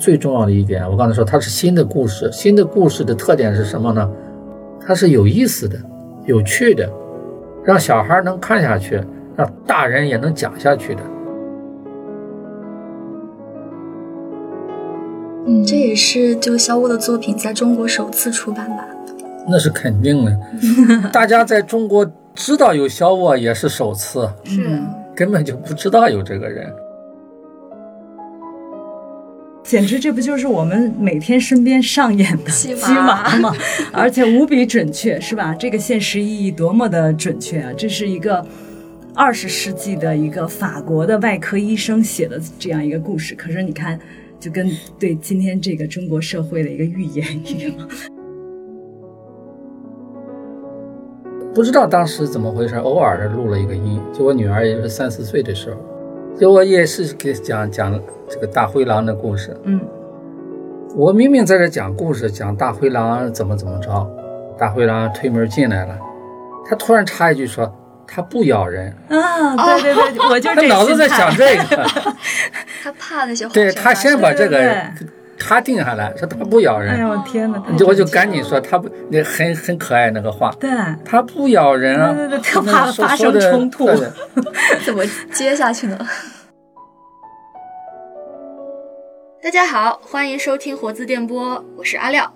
最重要的一点，我刚才说它是新的故事，新的故事的特点是什么呢？它是有意思的、有趣的，让小孩能看下去，让大人也能讲下去的。嗯，这也是就肖沃的作品在中国首次出版吧？那是肯定的，大家在中国知道有肖沃也是首次，是根本就不知道有这个人。简直这不就是我们每天身边上演的鸡鸡娃吗？而且无比准确，是吧？这个现实意义多么的准确啊！这是一个二十世纪的一个法国的外科医生写的这样一个故事。可是你看，就跟对今天这个中国社会的一个预言一样。不知道当时怎么回事，偶尔的录了一个音，就我女儿也是三四岁的时候，就我也是给讲讲。这个大灰狼的故事，嗯，我明明在这讲故事，讲大灰狼怎么怎么着，大灰狼推门进来了，他突然插一句说他不咬人。啊，对对对，我就他脑子在想这个，他怕那些，对他先把这个他定下来，说他不咬人，哎呦天哪，我就赶紧说他不，那很很可爱那个话，对，他不咬人啊，对对对，他怕发生冲突，怎么接下去呢？大家好，欢迎收听活字电波，我是阿廖。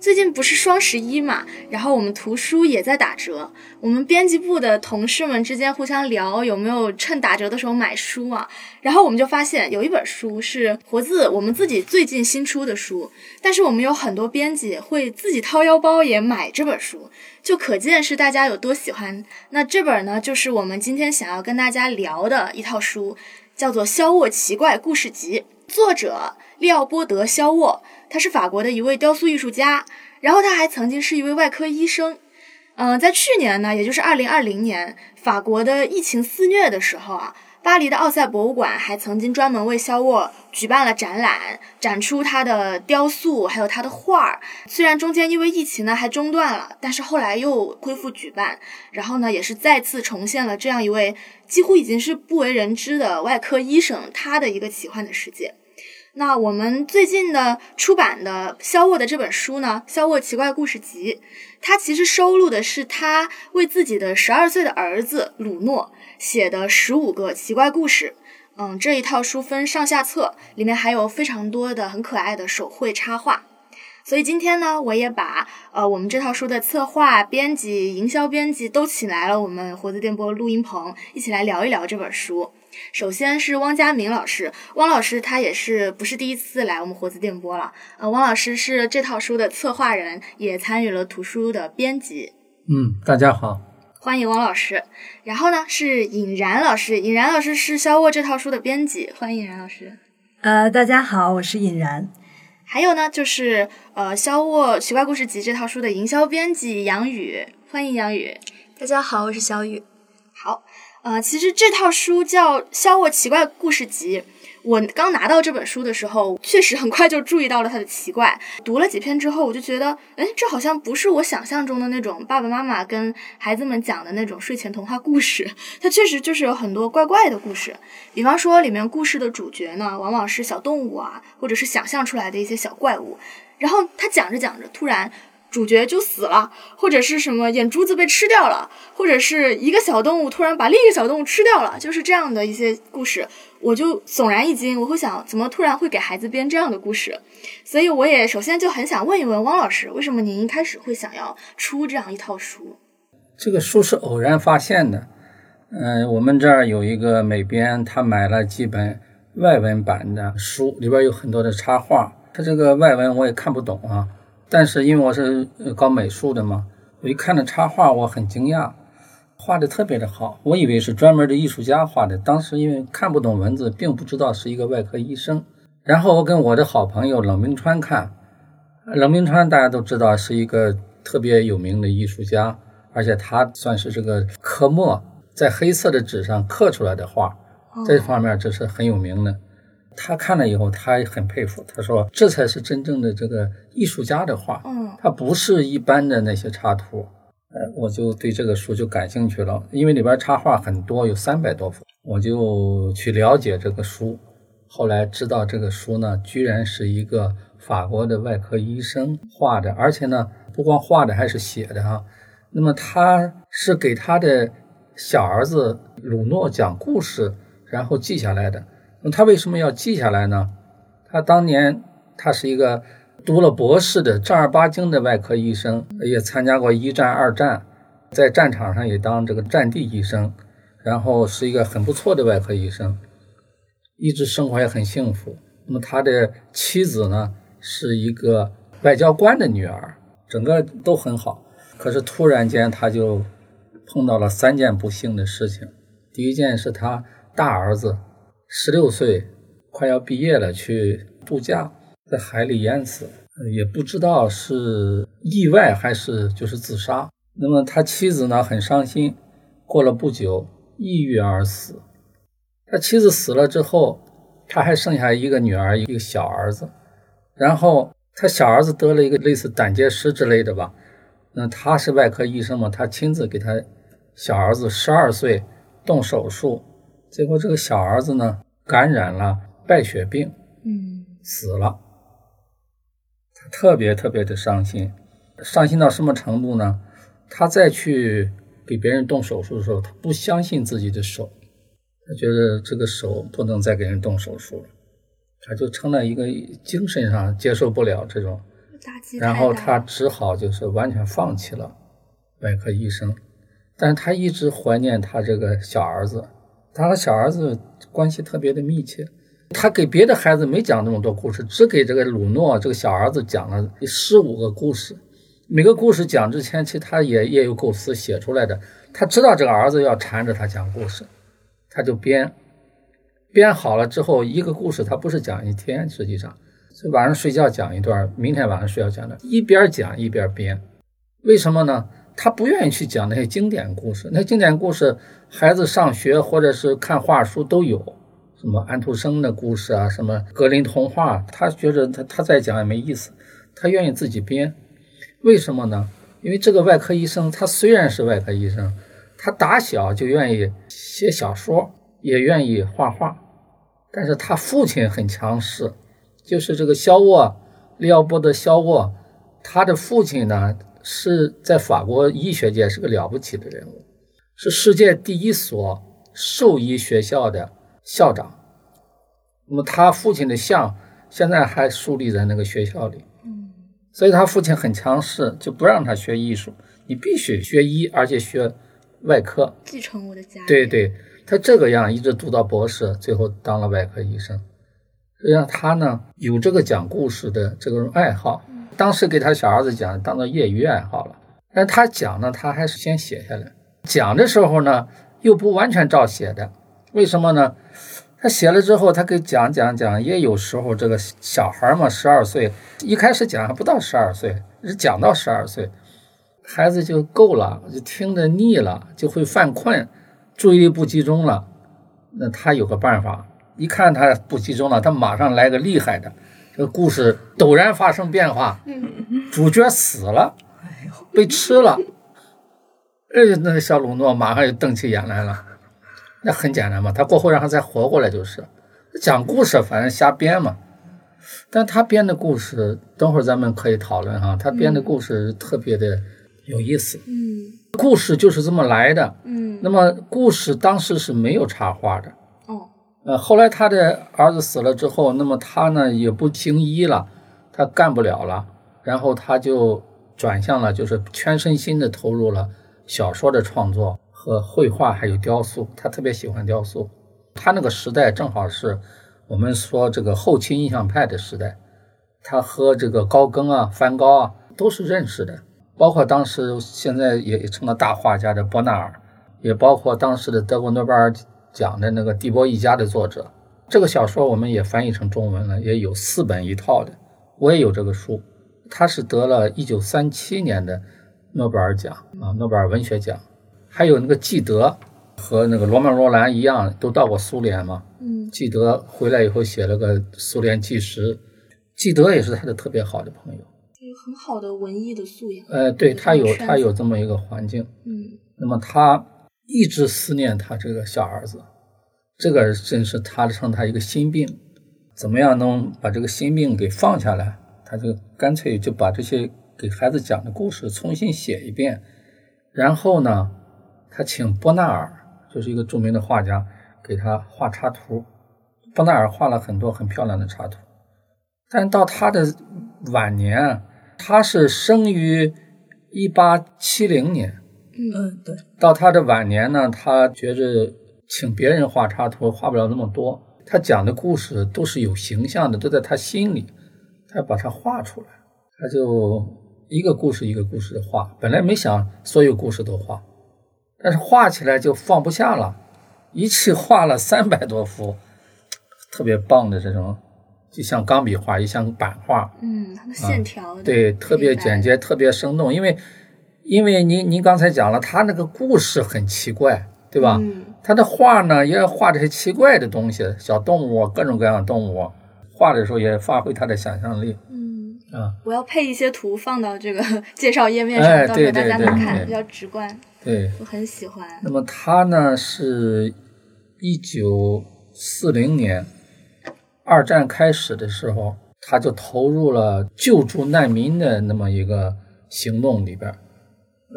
最近不是双十一嘛，然后我们图书也在打折，我们编辑部的同事们之间互相聊有没有趁打折的时候买书啊。然后我们就发现有一本书是活字我们自己最近新出的书，但是我们有很多编辑会自己掏腰包也买这本书，就可见是大家有多喜欢。那这本呢，就是我们今天想要跟大家聊的一套书，叫做《肖沃奇怪故事集》。作者利奥波德·肖沃，他是法国的一位雕塑艺术家，然后他还曾经是一位外科医生。嗯，在去年呢，也就是二零二零年，法国的疫情肆虐的时候啊，巴黎的奥赛博物馆还曾经专门为肖沃举办了展览，展出他的雕塑还有他的画儿。虽然中间因为疫情呢还中断了，但是后来又恢复举办，然后呢也是再次重现了这样一位几乎已经是不为人知的外科医生他的一个奇幻的世界。那我们最近的出版的肖沃的这本书呢，《肖沃奇怪故事集》，它其实收录的是他为自己的十二岁的儿子鲁诺写的十五个奇怪故事。嗯，这一套书分上下册，里面还有非常多的很可爱的手绘插画。所以今天呢，我也把呃我们这套书的策划、编辑、营销编辑都请来了我们活字电波录音棚，一起来聊一聊这本书。首先是汪佳明老师，汪老师他也是不是第一次来我们活字电波了？呃，汪老师是这套书的策划人，也参与了图书的编辑。嗯，大家好，欢迎汪老师。然后呢是尹然老师，尹然老师是肖沃这套书的编辑，欢迎尹然老师。呃，大家好，我是尹然。还有呢就是呃肖沃奇怪故事集这套书的营销编辑杨宇，欢迎杨宇。大家好，我是小雨。呃，其实这套书叫《肖沃奇怪故事集》。我刚拿到这本书的时候，确实很快就注意到了它的奇怪。读了几篇之后，我就觉得，哎，这好像不是我想象中的那种爸爸妈妈跟孩子们讲的那种睡前童话故事。它确实就是有很多怪怪的故事。比方说，里面故事的主角呢，往往是小动物啊，或者是想象出来的一些小怪物。然后他讲着讲着，突然。主角就死了，或者是什么眼珠子被吃掉了，或者是一个小动物突然把另一个小动物吃掉了，就是这样的一些故事，我就悚然一惊。我会想，怎么突然会给孩子编这样的故事？所以我也首先就很想问一问汪老师，为什么您一开始会想要出这样一套书？这个书是偶然发现的。嗯，我们这儿有一个美编，他买了几本外文版的书，里边有很多的插画，他这个外文我也看不懂啊。但是因为我是搞美术的嘛，我一看那插画，我很惊讶，画的特别的好。我以为是专门的艺术家画的。当时因为看不懂文字，并不知道是一个外科医生。然后我跟我的好朋友冷冰川看，冷冰川大家都知道是一个特别有名的艺术家，而且他算是这个刻墨，在黑色的纸上刻出来的画，这方面这是很有名的。他看了以后，他也很佩服。他说：“这才是真正的这个艺术家的画，嗯，他不是一般的那些插图。”呃，我就对这个书就感兴趣了，因为里边插画很多，有三百多幅，我就去了解这个书。后来知道这个书呢，居然是一个法国的外科医生画的，而且呢，不光画的，还是写的哈。那么他是给他的小儿子鲁诺讲故事，然后记下来的。那他为什么要记下来呢？他当年他是一个读了博士的正儿八经的外科医生，也参加过一战、二战，在战场上也当这个战地医生，然后是一个很不错的外科医生，一直生活也很幸福。那么他的妻子呢，是一个外交官的女儿，整个都很好。可是突然间，他就碰到了三件不幸的事情。第一件是他大儿子十六岁，快要毕业了，去度假，在海里淹死，也不知道是意外还是就是自杀。那么他妻子呢，很伤心。过了不久，抑郁而死。他妻子死了之后，他还剩下一个女儿，一个小儿子。然后他小儿子得了一个类似胆结石之类的吧。那他是外科医生嘛？他亲自给他小儿子十二岁动手术，结果这个小儿子呢感染了败血病，嗯，死了。他特别特别的伤心，伤心到什么程度呢？他再去给别人动手术的时候，他不相信自己的手，他觉得这个手不能再给人动手术了，他就成了一个精神上接受不了这种。然后他只好就是完全放弃了外科医生，但是他一直怀念他这个小儿子，他和小儿子关系特别的密切。他给别的孩子没讲那么多故事，只给这个鲁诺这个小儿子讲了十五个故事。每个故事讲之前，其实他也也有构思写出来的。他知道这个儿子要缠着他讲故事，他就编，编好了之后，一个故事他不是讲一天，实际上是。晚上睡觉讲一段，明天晚上睡觉讲段，一边讲一边编。为什么呢？他不愿意去讲那些经典故事。那经典故事，孩子上学或者是看画书都有，什么安徒生的故事啊，什么格林童话，他觉得他他再讲也没意思，他愿意自己编。为什么呢？因为这个外科医生，他虽然是外科医生，他打小就愿意写小说，也愿意画画，但是他父亲很强势。就是这个肖沃，利奥波德·肖沃，他的父亲呢是在法国医学界是个了不起的人物，是世界第一所兽医学校的校长。那么他父亲的像现在还树立在那个学校里。嗯，所以他父亲很强势，就不让他学艺术，你必须学医，而且学外科，继承我的家。对对，他这个样一直读到博士，最后当了外科医生。实际上他呢有这个讲故事的这种爱好，当时给他小儿子讲，当做业余爱好了。但他讲呢，他还是先写下来。讲的时候呢，又不完全照写的。为什么呢？他写了之后，他给讲讲讲，也有时候这个小孩嘛，十二岁，一开始讲还不到十二岁，是讲到十二岁，孩子就够了，就听着腻了，就会犯困，注意力不集中了。那他有个办法。一看他不集中了，他马上来个厉害的，这个故事陡然发生变化，主角死了，被吃了，哎，那个小鲁诺马上就瞪起眼来了。那很简单嘛，他过后让他再活过来就是。讲故事反正瞎编嘛，但他编的故事，等会儿咱们可以讨论哈。他编的故事特别的有意思，嗯，故事就是这么来的，嗯，那么故事当时是没有插画的。哦呃，后来他的儿子死了之后，那么他呢也不行医了，他干不了了，然后他就转向了，就是全身心的投入了小说的创作和绘画，还有雕塑。他特别喜欢雕塑。他那个时代正好是我们说这个后期印象派的时代，他和这个高更啊、梵高啊都是认识的，包括当时现在也成了大画家的伯纳尔，也包括当时的德国诺贝尔。奖的那个《蒂波一家》的作者，这个小说我们也翻译成中文了，也有四本一套的，我也有这个书。他是得了一九三七年的诺贝尔奖啊，诺贝尔文学奖。还有那个纪德和那个罗曼·罗兰一样，都到过苏联嘛。嗯，纪德回来以后写了个苏联纪实，纪德也是他的特别好的朋友，有很好的文艺的素养。呃，对他有他有这么一个环境。嗯，那么他。一直思念他这个小儿子，这个真是他成他一个心病。怎么样能把这个心病给放下来？他就干脆就把这些给孩子讲的故事重新写一遍，然后呢，他请波纳尔，就是一个著名的画家，给他画插图。波纳尔画了很多很漂亮的插图，但到他的晚年，他是生于一八七零年。嗯，对。到他的晚年呢，他觉着请别人画插图画不了那么多，他讲的故事都是有形象的，都在他心里，他把它画出来，他就一个故事一个故事的画。本来没想所有故事都画，但是画起来就放不下了，一气画了三百多幅，特别棒的这种，就像钢笔画，也像版画。嗯，它的线条、啊、对，特别简洁，特别生动，因为。因为您您刚才讲了，他那个故事很奇怪，对吧？嗯，他的画呢也要画这些奇怪的东西，小动物，各种各样的动物，画的时候也发挥他的想象力。嗯啊，我要配一些图放到这个 介绍页面上，哎、到时候大家能看，比较直观。对，我很喜欢。那么他呢是一九四零年二战开始的时候，他就投入了救助难民的那么一个行动里边。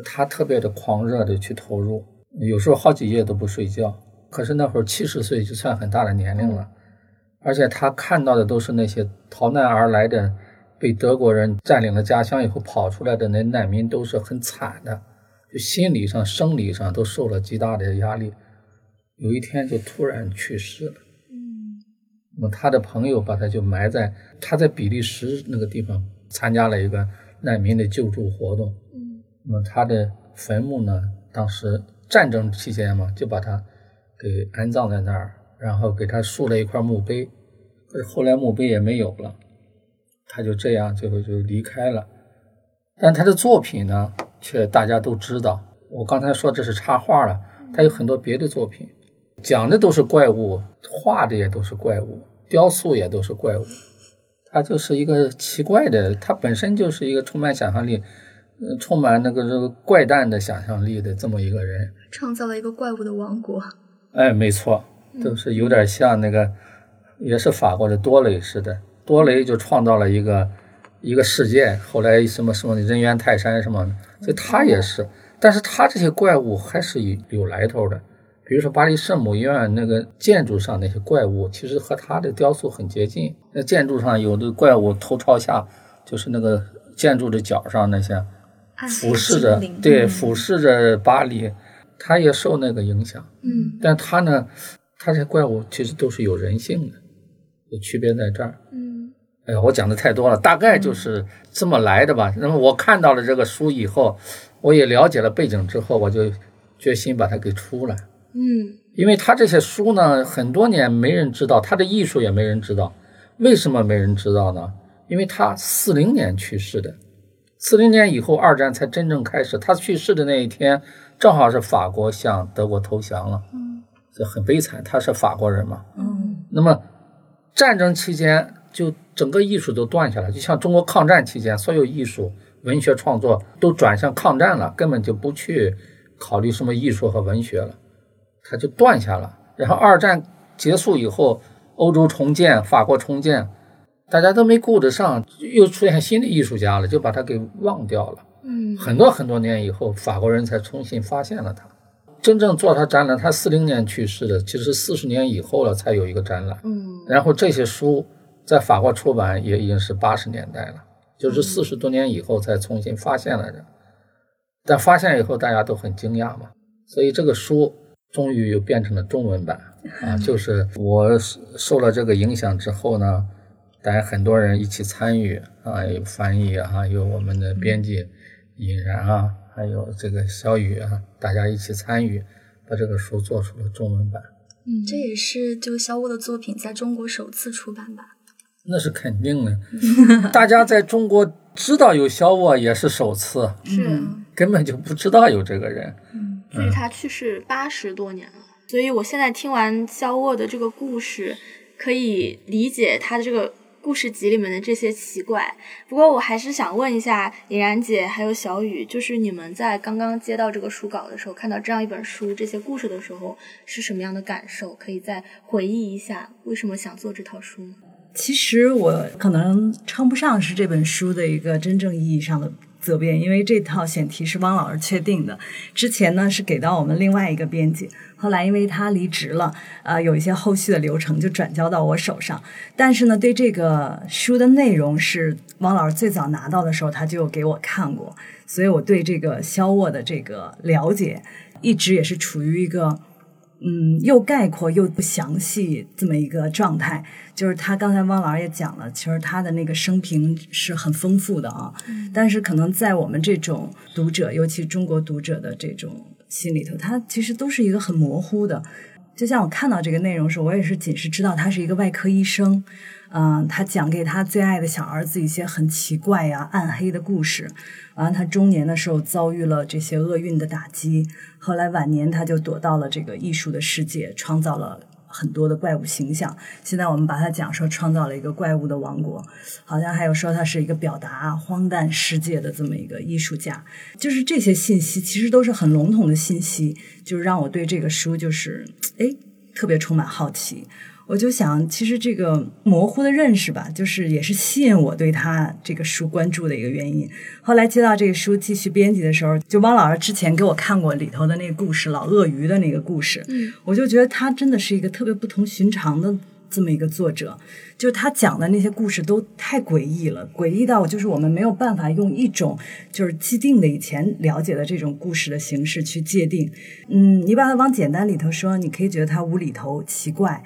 他特别的狂热的去投入，有时候好几夜都不睡觉。可是那会儿七十岁就算很大的年龄了，而且他看到的都是那些逃难而来的，被德国人占领了家乡以后跑出来的那难民，都是很惨的，就心理上、生理上都受了极大的压力。有一天就突然去世了。嗯，那么他的朋友把他就埋在他在比利时那个地方参加了一个难民的救助活动。那么他的坟墓呢？当时战争期间嘛，就把他给安葬在那儿，然后给他竖了一块墓碑。可是后来墓碑也没有了，他就这样最后就离开了。但他的作品呢，却大家都知道。我刚才说这是插画了，他有很多别的作品，讲的都是怪物，画的也都是怪物，雕塑也都是怪物。他就是一个奇怪的，他本身就是一个充满想象力。呃，充满那个这个怪诞的想象力的这么一个人，创造了一个怪物的王国。哎，没错，都是有点像那个，也是法国的多雷似的。多雷就创造了一个一个世界，后来什么什么人猿泰山什么的，所以他也是。但是他这些怪物还是有有来头的，比如说巴黎圣母院那个建筑上那些怪物，其实和他的雕塑很接近。那建筑上有的怪物头朝下，就是那个建筑的角上那些。俯视着，对，俯视着巴黎，他也受那个影响。嗯，但他呢，他这怪物其实都是有人性的，有区别在这儿。嗯，哎呀，我讲的太多了，大概就是这么来的吧。那么我看到了这个书以后，我也了解了背景之后，我就决心把它给出来。嗯，因为他这些书呢，很多年没人知道，他的艺术也没人知道。为什么没人知道呢？因为他四零年去世的。四零年以后，二战才真正开始。他去世的那一天，正好是法国向德国投降了，嗯，这很悲惨。他是法国人嘛，嗯，那么战争期间，就整个艺术都断下来，就像中国抗战期间，所有艺术、文学创作都转向抗战了，根本就不去考虑什么艺术和文学了，它就断下了。然后二战结束以后，欧洲重建，法国重建。大家都没顾得上，又出现新的艺术家了，就把他给忘掉了。嗯，很多很多年以后，法国人才重新发现了他。真正做他展览，他四零年去世的，其实四十年以后了才有一个展览。嗯，然后这些书在法国出版也已经是八十年代了，就是四十多年以后才重新发现了的。但发现以后，大家都很惊讶嘛，所以这个书终于又变成了中文版啊！就是我受了这个影响之后呢。当然，很多人一起参与啊，有翻译啊，有我们的编辑尹然啊，还有这个小雨啊，大家一起参与，把这个书做出了中文版。嗯，这也是就肖沃的作品在中国首次出版吧？那是肯定的，大家在中国知道有肖沃也是首次，是根本就不知道有这个人。嗯，距离他去世八十多年了，所以我现在听完肖沃的这个故事，可以理解他的这个。故事集里面的这些奇怪，不过我还是想问一下尹然姐还有小雨，就是你们在刚刚接到这个书稿的时候，看到这样一本书、这些故事的时候，是什么样的感受？可以再回忆一下，为什么想做这套书吗？其实我可能称不上是这本书的一个真正意义上的责编，因为这套选题是汪老师确定的。之前呢是给到我们另外一个编辑，后来因为他离职了，呃，有一些后续的流程就转交到我手上。但是呢，对这个书的内容是汪老师最早拿到的时候他就给我看过，所以我对这个肖沃的这个了解一直也是处于一个。嗯，又概括又不详细这么一个状态，就是他刚才汪老师也讲了，其实他的那个生平是很丰富的啊，但是可能在我们这种读者，尤其中国读者的这种心里头，他其实都是一个很模糊的。就像我看到这个内容时，我也是仅是知道他是一个外科医生。嗯，他讲给他最爱的小儿子一些很奇怪呀、暗黑的故事。完了，他中年的时候遭遇了这些厄运的打击，后来晚年他就躲到了这个艺术的世界，创造了很多的怪物形象。现在我们把他讲说创造了一个怪物的王国，好像还有说他是一个表达荒诞世界的这么一个艺术家。就是这些信息其实都是很笼统的信息，就是让我对这个书就是哎特别充满好奇。我就想，其实这个模糊的认识吧，就是也是吸引我对他这个书关注的一个原因。后来接到这个书继续编辑的时候，就汪老师之前给我看过里头的那个故事，老鳄鱼的那个故事，嗯，我就觉得他真的是一个特别不同寻常的这么一个作者。就是他讲的那些故事都太诡异了，诡异到就是我们没有办法用一种就是既定的以前了解的这种故事的形式去界定。嗯，你把它往简单里头说，你可以觉得它无厘头、奇怪。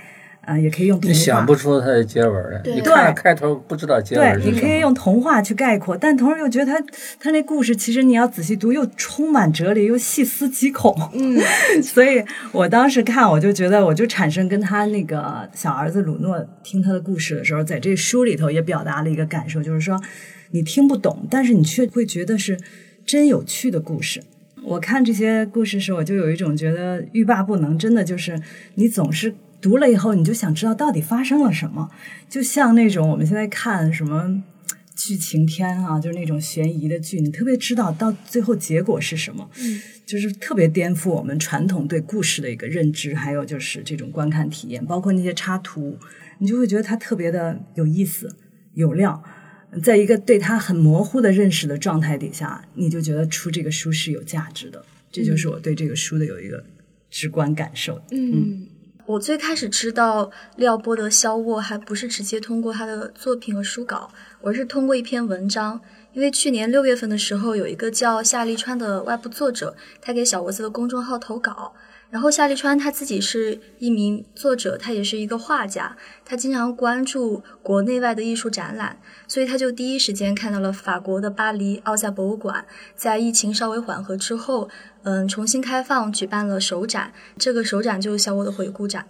啊，也可以用童话。你想不出它的结尾来，你看开头不知道结尾对，你可以用童话去概括，但同时又觉得他他那故事其实你要仔细读，又充满哲理，又细思极恐。嗯，所以我当时看，我就觉得，我就产生跟他那个小儿子鲁诺听他的故事的时候，在这书里头也表达了一个感受，就是说你听不懂，但是你却会觉得是真有趣的故事。我看这些故事时，我就有一种觉得欲罢不能，真的就是你总是。读了以后，你就想知道到底发生了什么，就像那种我们现在看什么剧情片啊，就是那种悬疑的剧，你特别知道到最后结果是什么，嗯，就是特别颠覆我们传统对故事的一个认知，还有就是这种观看体验，包括那些插图，你就会觉得它特别的有意思、有料。在一个对它很模糊的认识的状态底下，你就觉得出这个书是有价值的。这就是我对这个书的有一个直观感受。嗯。我最开始知道廖波的肖沃，还不是直接通过他的作品和书稿，而是通过一篇文章。因为去年六月份的时候，有一个叫夏立川的外部作者，他给小窝子的公众号投稿。然后夏立川他自己是一名作者，他也是一个画家，他经常关注国内外的艺术展览，所以他就第一时间看到了法国的巴黎奥赛博物馆在疫情稍微缓和之后，嗯，重新开放举办了首展，这个首展就是小我的回顾展。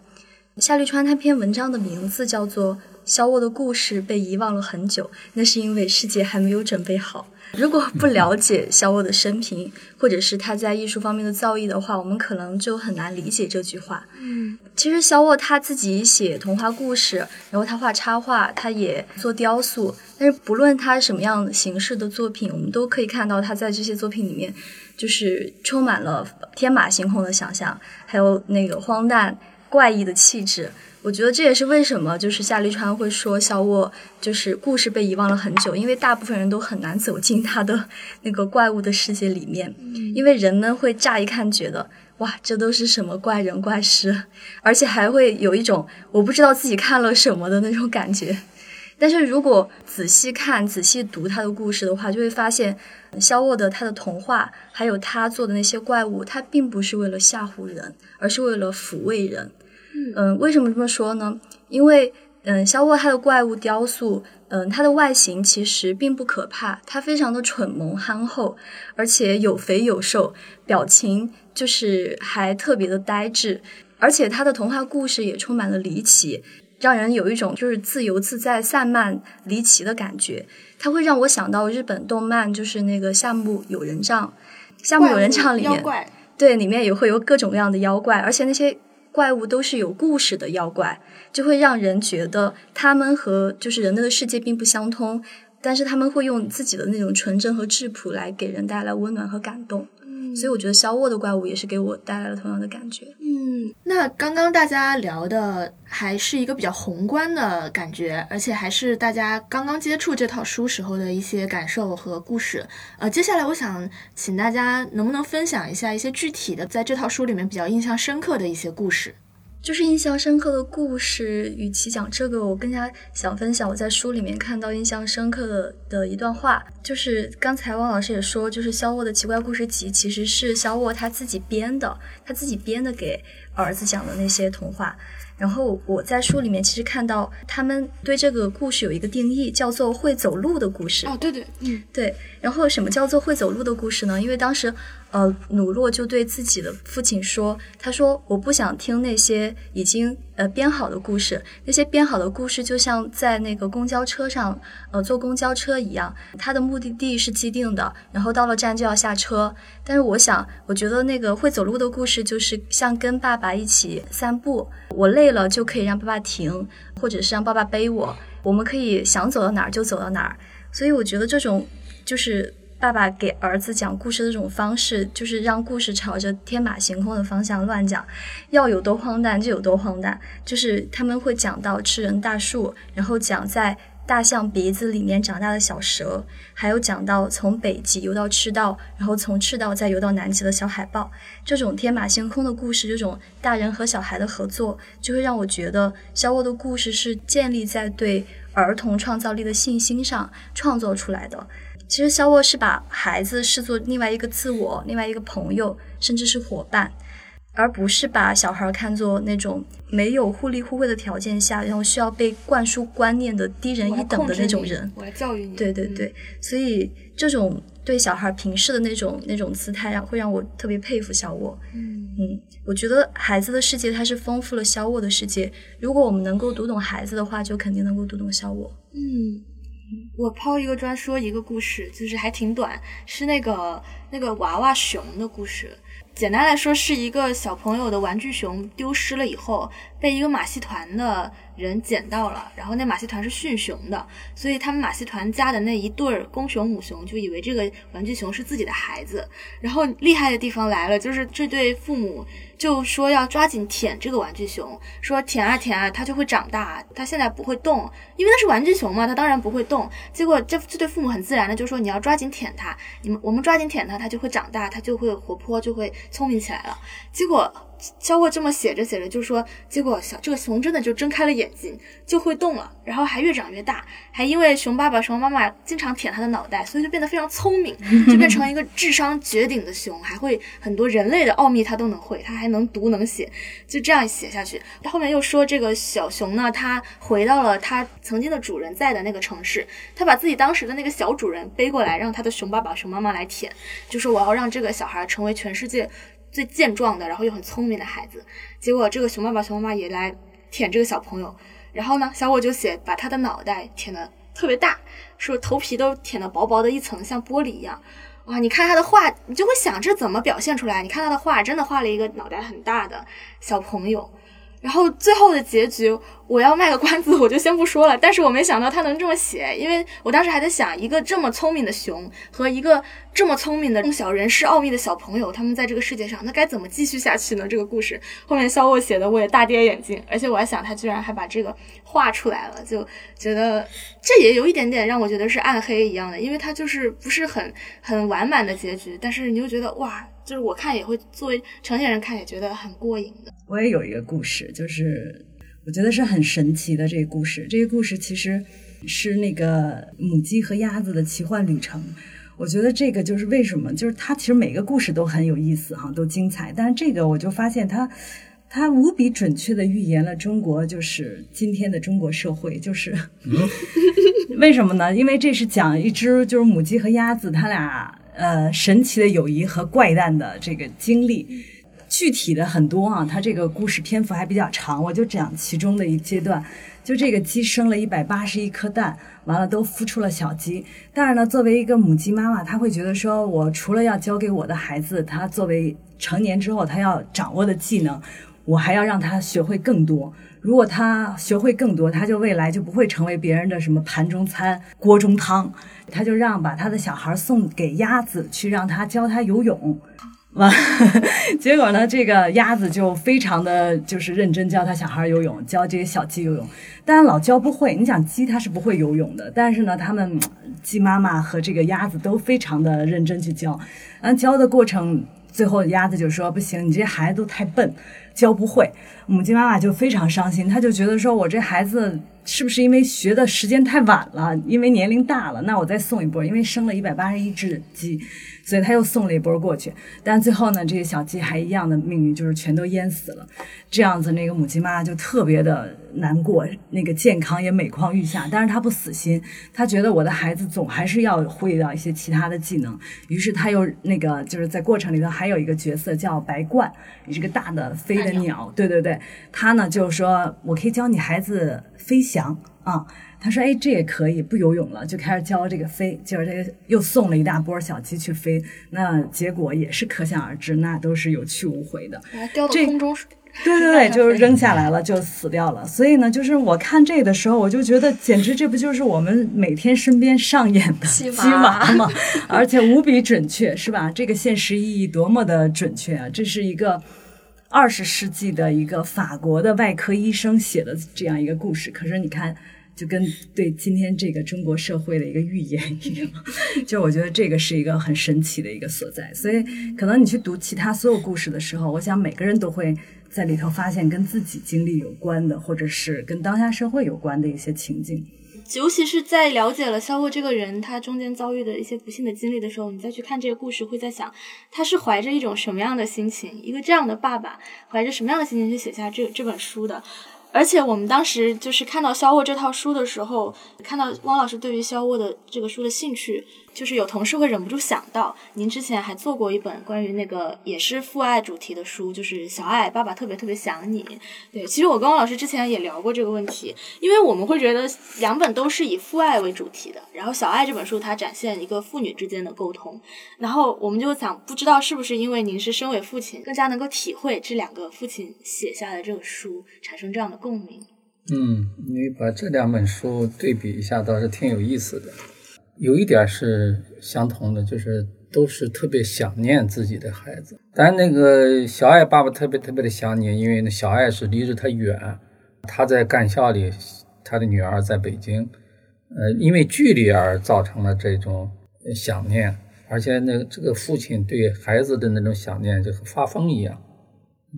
夏绿川那篇文章的名字叫做《小沃的故事被遗忘了很久》，那是因为世界还没有准备好。如果不了解小沃的生平，或者是他在艺术方面的造诣的话，我们可能就很难理解这句话。嗯，其实小沃他自己写童话故事，然后他画插画，他也做雕塑。但是不论他什么样形式的作品，我们都可以看到他在这些作品里面，就是充满了天马行空的想象，还有那个荒诞怪异的气质。我觉得这也是为什么，就是夏利川会说小沃就是故事被遗忘了很久，因为大部分人都很难走进他的那个怪物的世界里面，因为人们会乍一看觉得哇，这都是什么怪人怪事，而且还会有一种我不知道自己看了什么的那种感觉。但是如果仔细看、仔细读他的故事的话，就会发现肖沃的他的童话，还有他做的那些怪物，他并不是为了吓唬人，而是为了抚慰人。嗯，为什么这么说呢？因为，嗯，肖沃他的怪物雕塑，嗯，它的外形其实并不可怕，它非常的蠢萌憨厚，而且有肥有瘦，表情就是还特别的呆滞，而且他的童话故事也充满了离奇，让人有一种就是自由自在、散漫离奇的感觉。它会让我想到日本动漫，就是那个《夏目友人帐》，《夏目友人帐》里面，对，里面也会有各种各样的妖怪，而且那些。怪物都是有故事的妖怪，就会让人觉得他们和就是人类的世界并不相通，但是他们会用自己的那种纯真和质朴来给人带来温暖和感动。嗯所以我觉得肖沃的怪物也是给我带来了同样的感觉。嗯，那刚刚大家聊的还是一个比较宏观的感觉，而且还是大家刚刚接触这套书时候的一些感受和故事。呃，接下来我想请大家能不能分享一下一些具体的在这套书里面比较印象深刻的一些故事？就是印象深刻的故事，与其讲这个，我更加想分享我在书里面看到印象深刻的的一段话，就是刚才汪老师也说，就是肖沃的奇怪故事集其实是肖沃他自己编的，他自己编的给儿子讲的那些童话。然后我在书里面其实看到他们对这个故事有一个定义，叫做会走路的故事。哦，对对，嗯对，然后什么叫做会走路的故事呢？因为当时，呃，努洛就对自己的父亲说：“他说我不想听那些已经呃编好的故事，那些编好的故事就像在那个公交车上，呃，坐公交车一样，它的目的地是既定的，然后到了站就要下车。但是我想，我觉得那个会走路的故事就是像跟爸爸一起散步，我累了就可以让爸爸停，或者是让爸爸背我，我们可以想走到哪儿就走到哪儿。所以我觉得这种就是爸爸给儿子讲故事的这种方式，就是让故事朝着天马行空的方向乱讲，要有多荒诞就有多荒诞。就是他们会讲到吃人大树，然后讲在大象鼻子里面长大的小蛇，还有讲到从北极游到赤道，然后从赤道再游到南极的小海豹。这种天马行空的故事，这种大人和小孩的合作，就会让我觉得肖沃的故事是建立在对儿童创造力的信心上创作出来的。其实肖沃是把孩子视作另外一个自我、另外一个朋友，甚至是伙伴，而不是把小孩看作那种没有互利互惠的条件下，然后需要被灌输观念的低人一等的那种人。我来教育你。对对对，所以这种对小孩平视的那种那种姿态，让会让我特别佩服小沃。嗯，嗯，我觉得孩子的世界它是丰富了小沃的世界。如果我们能够读懂孩子的话，就肯定能够读懂小沃。嗯，我抛一个砖说一个故事，就是还挺短，是那个那个娃娃熊的故事。简单来说，是一个小朋友的玩具熊丢失了以后，被一个马戏团的人捡到了。然后那马戏团是驯熊的，所以他们马戏团家的那一对儿公熊母熊就以为这个玩具熊是自己的孩子。然后厉害的地方来了，就是这对父母就说要抓紧舔这个玩具熊，说舔啊舔啊，它就会长大。它现在不会动，因为那是玩具熊嘛，它当然不会动。结果这这对父母很自然的就说你要抓紧舔它，你们我们抓紧舔它，它就会长大，它就会活泼，就会聪明起来了。结果肖沃这么写着写着就说，结果小这个熊真的就睁开了眼睛，就会动了，然后还越长越大，还因为熊爸爸、熊妈妈经常舔它的脑袋，所以就变得非常聪明，就变成了一个智商绝顶的熊，还会很多人类的奥秘它都能会，它还能读能写，就这样写下去。后面又说这个小熊呢，它回到了它曾经的主人在的那个城市，它把自己当时的那个小主人背过来，让它的熊爸爸、熊妈妈来舔，就说我要让这个小孩成为全世界最健壮的，然后又很聪明的孩子。结果这个熊爸爸、熊妈妈也来舔这个小朋友，然后呢，小我就写把他的脑袋舔的特别大，说头皮都舔的薄薄的一层，像玻璃一样。哇，你看他的画，你就会想这怎么表现出来？你看他的画，真的画了一个脑袋很大的小朋友。然后最后的结局，我要卖个关子，我就先不说了。但是我没想到他能这么写，因为我当时还在想，一个这么聪明的熊和一个这么聪明的洞晓人世奥秘的小朋友，他们在这个世界上，那该怎么继续下去呢？这个故事后面肖沃写的，我也大跌眼镜，而且我还想，他居然还把这个画出来了，就觉得这也有一点点让我觉得是暗黑一样的，因为他就是不是很很完满的结局，但是你又觉得哇，就是我看也会作为成年人看也觉得很过瘾的。我也有一个故事，就是我觉得是很神奇的这个故事。这个故事其实是那个母鸡和鸭子的奇幻旅程。我觉得这个就是为什么，就是它其实每个故事都很有意思哈，都精彩。但是这个我就发现它，它无比准确的预言了中国就是今天的中国社会，就是 为什么呢？因为这是讲一只就是母鸡和鸭子，它俩呃神奇的友谊和怪诞的这个经历。具体的很多啊，它这个故事篇幅还比较长，我就讲其中的一阶段。就这个鸡生了一百八十一颗蛋，完了都孵出了小鸡。但是呢，作为一个母鸡妈妈，她会觉得说，我除了要教给我的孩子，他作为成年之后他要掌握的技能，我还要让他学会更多。如果他学会更多，他就未来就不会成为别人的什么盘中餐、锅中汤。他就让把他的小孩送给鸭子去，让他教他游泳。完，结果呢，这个鸭子就非常的就是认真教他小孩游泳，教这些小鸡游泳，但老教不会。你想鸡它是不会游泳的，但是呢，他们鸡妈妈和这个鸭子都非常的认真去教。然后教的过程，最后鸭子就说不行，你这孩子都太笨，教不会。母鸡妈妈就非常伤心，她就觉得说我这孩子是不是因为学的时间太晚了，因为年龄大了，那我再送一波，因为生了一百八十一只鸡。所以他又送了一波过去，但最后呢，这些小鸡还一样的命运，就是全都淹死了。这样子，那个母鸡妈就特别的难过，那个健康也每况愈下。但是他不死心，他觉得我的孩子总还是要会到一些其他的技能。于是他又那个就是在过程里头还有一个角色叫白鹳，也是个大的飞的鸟。对对对，他呢就是说我可以教你孩子飞翔啊。他说：“哎，这也可以不游泳了，就开始教这个飞。结果这个又送了一大波小鸡去飞，那结果也是可想而知，那都是有去无回的。掉到空中，对对对，就是扔下来了就死掉了。所以呢，就是我看这的时候，我就觉得简直这不就是我们每天身边上演的鸡娃 吗？而且无比准确，是吧？这个现实意义多么的准确啊！这是一个二十世纪的一个法国的外科医生写的这样一个故事。可是你看。”就跟对今天这个中国社会的一个预言一样，就我觉得这个是一个很神奇的一个所在。所以，可能你去读其他所有故事的时候，我想每个人都会在里头发现跟自己经历有关的，或者是跟当下社会有关的一些情境。尤其是在了解了肖沃这个人他中间遭遇的一些不幸的经历的时候，你再去看这个故事，会在想他是怀着一种什么样的心情，一个这样的爸爸怀着什么样的心情去写下这这本书的。而且我们当时就是看到肖沃这套书的时候，看到汪老师对于肖沃的这个书的兴趣。就是有同事会忍不住想到，您之前还做过一本关于那个也是父爱主题的书，就是小爱爸爸特别特别想你。对，其实我跟汪老师之前也聊过这个问题，因为我们会觉得两本都是以父爱为主题的，然后小爱这本书它展现一个父女之间的沟通，然后我们就想，不知道是不是因为您是身为父亲，更加能够体会这两个父亲写下的这个书，产生这样的共鸣。嗯，你把这两本书对比一下，倒是挺有意思的。有一点是相同的，就是都是特别想念自己的孩子。但那个小爱爸爸特别特别的想你，因为那小爱是离着他远，他在干校里，他的女儿在北京，呃，因为距离而造成了这种想念。而且那这个父亲对孩子的那种想念就和发疯一样，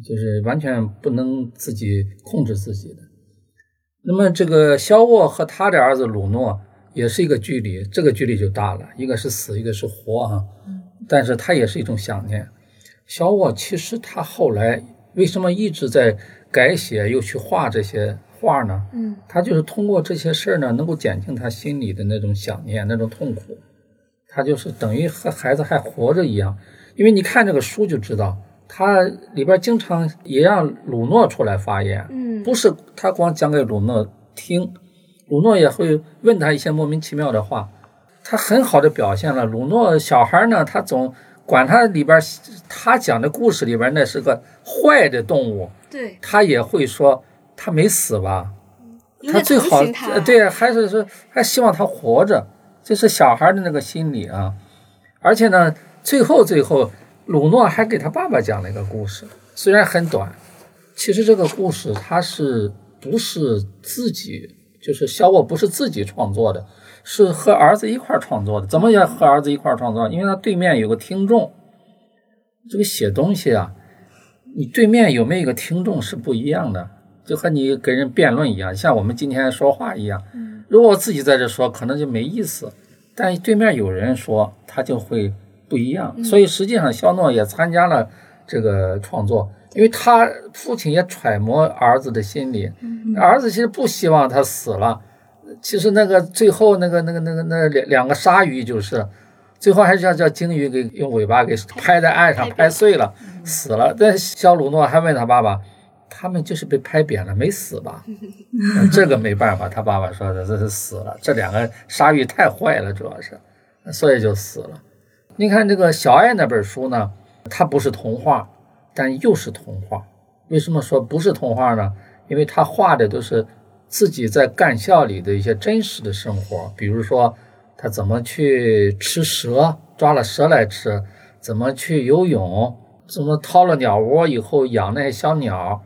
就是完全不能自己控制自己的。那么这个肖沃和他的儿子鲁诺。也是一个距离，这个距离就大了。一个是死，一个是活啊。但是他也是一种想念。小沃其实他后来为什么一直在改写，又去画这些画呢？嗯，他就是通过这些事儿呢，能够减轻他心里的那种想念、那种痛苦。他就是等于和孩子还活着一样。因为你看这个书就知道，他里边经常也让鲁诺出来发言。嗯，不是他光讲给鲁诺听。鲁诺也会问他一些莫名其妙的话，他很好的表现了。鲁诺小孩呢，他总管他里边他讲的故事里边那是个坏的动物，对，他也会说他没死吧，他最好对，还是说还希望他活着，这是小孩的那个心理啊。而且呢，最后最后，鲁诺还给他爸爸讲了一个故事，虽然很短，其实这个故事他是不是自己？就是小我不是自己创作的，是和儿子一块创作的。怎么也和儿子一块创作？因为他对面有个听众，这个写东西啊，你对面有没有一个听众是不一样的，就和你跟人辩论一样，像我们今天说话一样。如果我自己在这说，可能就没意思，但对面有人说，他就会不一样。所以实际上，肖诺也参加了这个创作。因为他父亲也揣摩儿子的心理，儿子其实不希望他死了。其实那个最后那个那个那个那两两个鲨鱼就是，最后还是要叫鲸鱼给用尾巴给拍在岸上拍碎了，死了。但肖鲁诺还问他爸爸，他们就是被拍扁了，没死吧？这个没办法，他爸爸说的这是死了。这两个鲨鱼太坏了，主要是，所以就死了。你看这个小爱那本书呢，它不是童话。但又是童话，为什么说不是童话呢？因为他画的都是自己在干校里的一些真实的生活，比如说他怎么去吃蛇，抓了蛇来吃，怎么去游泳，怎么掏了鸟窝以后养那些小鸟，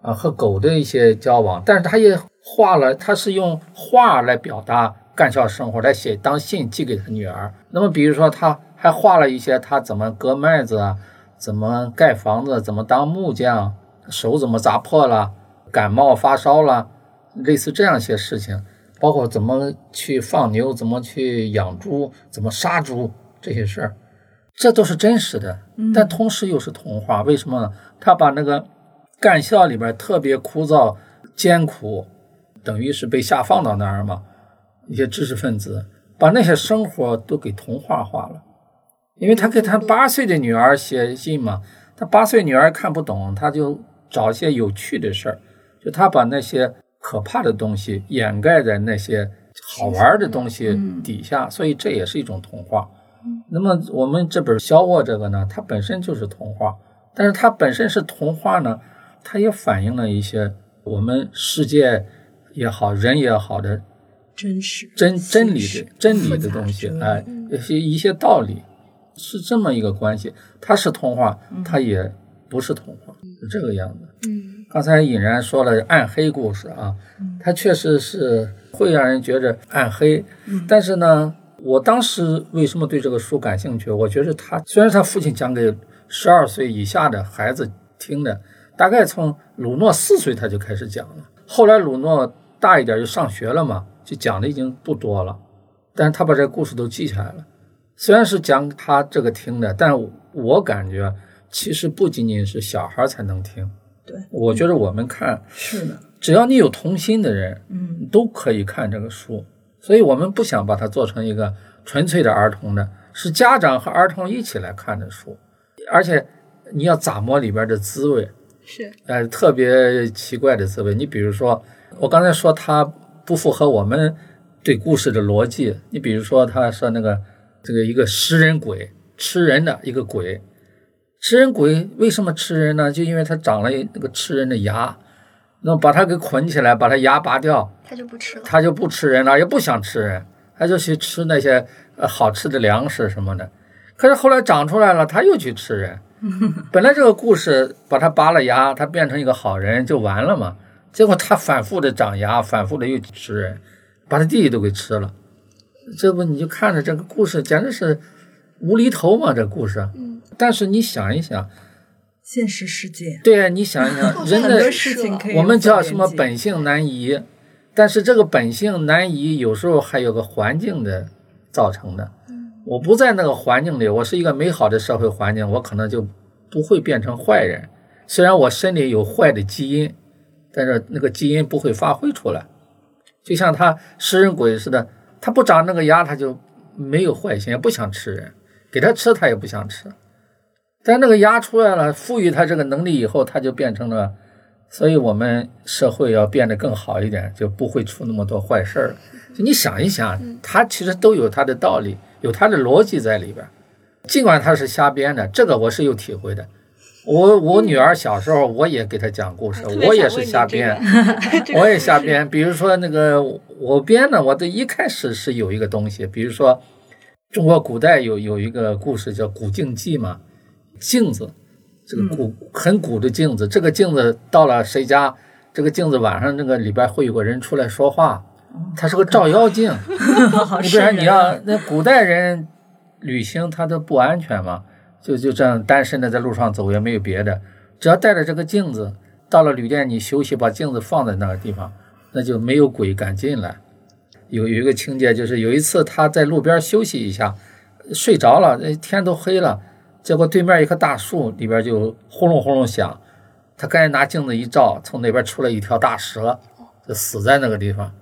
啊，和狗的一些交往。但是他也画了，他是用画来表达干校生活，来写当信寄给他女儿。那么比如说，他还画了一些他怎么割麦子啊，怎么盖房子，怎么当木匠，手怎么砸破了，感冒发烧了，类似这样一些事情。包括怎么去放牛，怎么去养猪，怎么杀猪这些事儿，这都是真实的，但同时又是童话。为什么呢？他把那个干校里边特别枯燥、艰苦，等于是被下放到那儿嘛，一些知识分子把那些生活都给童话化了。因为他给他八岁的女儿写信嘛，他八岁女儿看不懂，他就找一些有趣的事儿，就他把那些。可怕的东西掩盖在那些好玩的东西底下，所以这也是一种童话。那么我们这本《小我》这个呢，它本身就是童话，但是它本身是童话呢，它也反映了一些我们世界也好，人也好的真实、真真理的真理的东西，哎，一些一些道理是这么一个关系。它是童话，它也不是童话，是这个样子。嗯。刚才尹然说了暗黑故事啊，它确实是会让人觉着暗黑。但是呢，我当时为什么对这个书感兴趣？我觉得他虽然他父亲讲给十二岁以下的孩子听的，大概从鲁诺四岁他就开始讲了。后来鲁诺大一点就上学了嘛，就讲的已经不多了。但是他把这个故事都记下来了。虽然是讲他这个听的，但我感觉其实不仅仅是小孩才能听。对，我觉得我们看是的，只要你有童心的人，嗯，都可以看这个书。所以我们不想把它做成一个纯粹的儿童的，是家长和儿童一起来看的书。而且你要咋摸里边的滋味，是，呃，特别奇怪的滋味。你比如说，我刚才说它不符合我们对故事的逻辑。你比如说，他说那个这个一个食人鬼吃人的一个鬼。吃人鬼为什么吃人呢？就因为他长了那个吃人的牙，那么把他给捆起来，把他牙拔掉，他就不吃了。他就不吃人了，也不想吃人，他就去吃那些呃好吃的粮食什么的。可是后来长出来了，他又去吃人。本来这个故事把他拔了牙，他变成一个好人就完了嘛。结果他反复的长牙，反复的又吃人，把他弟弟都给吃了。这不你就看着这个故事简直是无厘头嘛，这故事。但是你想一想，现实世界，对啊，你想一想，人的事情可以我们叫什么本性难移，但是这个本性难移，有时候还有个环境的造成的。我不在那个环境里，我是一个美好的社会环境，我可能就不会变成坏人。虽然我身里有坏的基因，但是那个基因不会发挥出来。就像他食人鬼似的，他不长那个牙，他就没有坏心，也不想吃人，给他吃他也不想吃。但那个牙出来了，赋予他这个能力以后，他就变成了，所以我们社会要变得更好一点，就不会出那么多坏事儿。就你想一想，他其实都有他的道理，有他的逻辑在里边。尽管他是瞎编的，这个我是有体会的。我我女儿小时候，我也给她讲故事，我也是瞎编，我也瞎编。比如说那个我编的，我的一开始是有一个东西，比如说中国古代有有一个故事叫《古镜记》嘛。镜子，这个古很古的镜子，这个镜子到了谁家，这个镜子晚上那个里边会有个人出来说话，它是个照妖镜。你不然你要那古代人旅行他都不安全嘛，就就这样单身的在路上走也没有别的，只要带着这个镜子到了旅店你休息，把镜子放在那个地方，那就没有鬼敢进来。有有一个情节就是有一次他在路边休息一下，睡着了，那天都黑了。结果对面一棵大树里边就轰隆轰隆响，他赶紧拿镜子一照，从那边出来一条大蛇，就死在那个地方。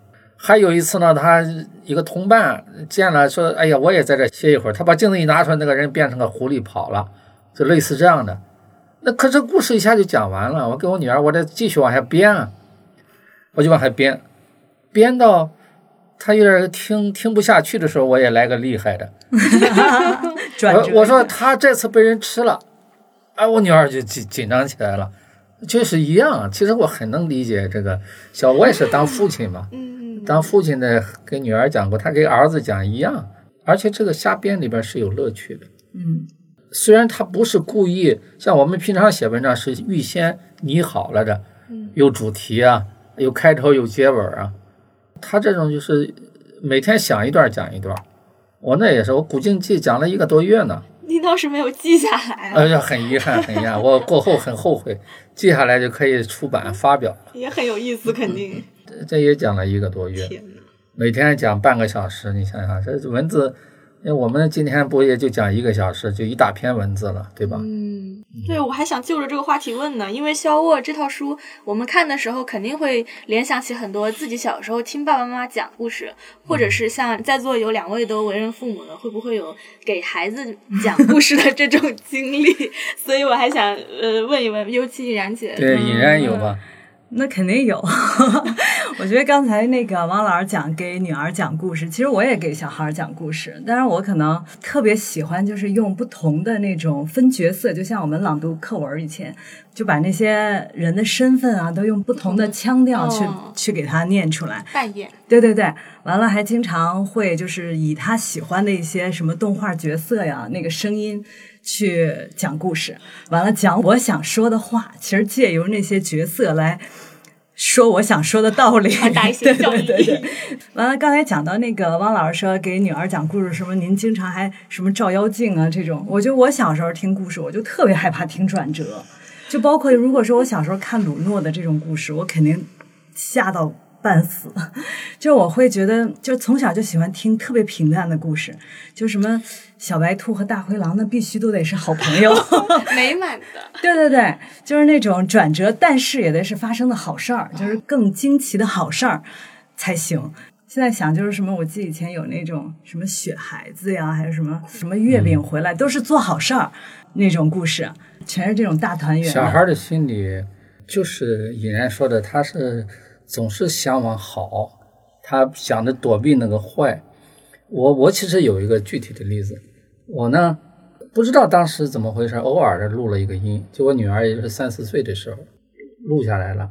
还有一次呢，他一个同伴见了说：“哎呀，我也在这歇一会儿。”他把镜子一拿出来，那个人变成个狐狸跑了，就类似这样的。那可这故事一下就讲完了。我跟我女儿，我得继续往下编啊，我就往下编，编到。他有点听听不下去的时候，我也来个厉害的。我我说他这次被人吃了，哎，我女儿就紧紧张起来了，就是一样。其实我很能理解这个小，我也是当父亲嘛，当父亲的给女儿讲过，他给儿子讲一样。而且这个瞎编里边是有乐趣的。嗯，虽然他不是故意，像我们平常写文章是预先拟好了的，有主题啊，有开头有结尾啊，他这种就是每天想一段讲一段。我那也是，我古今记讲了一个多月呢。你倒是没有记下来啊？哎呀，很遗憾，很遗憾，我过后很后悔，记下来就可以出版发表了。也很有意思，肯定。这这也讲了一个多月！每天讲半个小时，你想想，这文字，因为我们今天不也就讲一个小时，就一大篇文字了，对吧？嗯，对，我还想就着这个话题问呢，因为肖沃这套书，我们看的时候肯定会联想起很多自己小时候听爸爸妈妈讲故事，或者是像在座有两位都为人父母的，会不会有给孩子讲故事的这种 经历？所以我还想呃问一问，尤其尹然姐，对，引然有吧？那肯定有，我觉得刚才那个王老师讲给女儿讲故事，其实我也给小孩讲故事，但是我可能特别喜欢就是用不同的那种分角色，就像我们朗读课文以前就把那些人的身份啊都用不同的腔调去、哦去给他念出来。扮演，对对对，完了还经常会就是以他喜欢的一些什么动画角色呀，那个声音去讲故事，完了讲我想说的话，其实借由那些角色来说我想说的道理，对对对对。完了，刚才讲到那个汪老师说给女儿讲故事什么，您经常还什么照妖镜啊这种，我觉得我小时候听故事，我就特别害怕听转折，就包括如果说我小时候看鲁诺的这种故事，我肯定吓到半死。就我会觉得，就从小就喜欢听特别平淡的故事，就什么小白兔和大灰狼，那必须都得是好朋友。美满的。对对对，就是那种转折，但是也得是发生的好事儿，就是更惊奇的好事儿才行。现在想就是什么，我记得以前有那种什么雪孩子呀，还有什么什么月饼回来，都是做好事儿那种故事，全是这种大团圆。小孩的心理就是尹然说的，他是总是向往好，他想着躲避那个坏。我我其实有一个具体的例子，我呢不知道当时怎么回事，偶尔的录了一个音，就我女儿也就是三四岁的时候录下来了，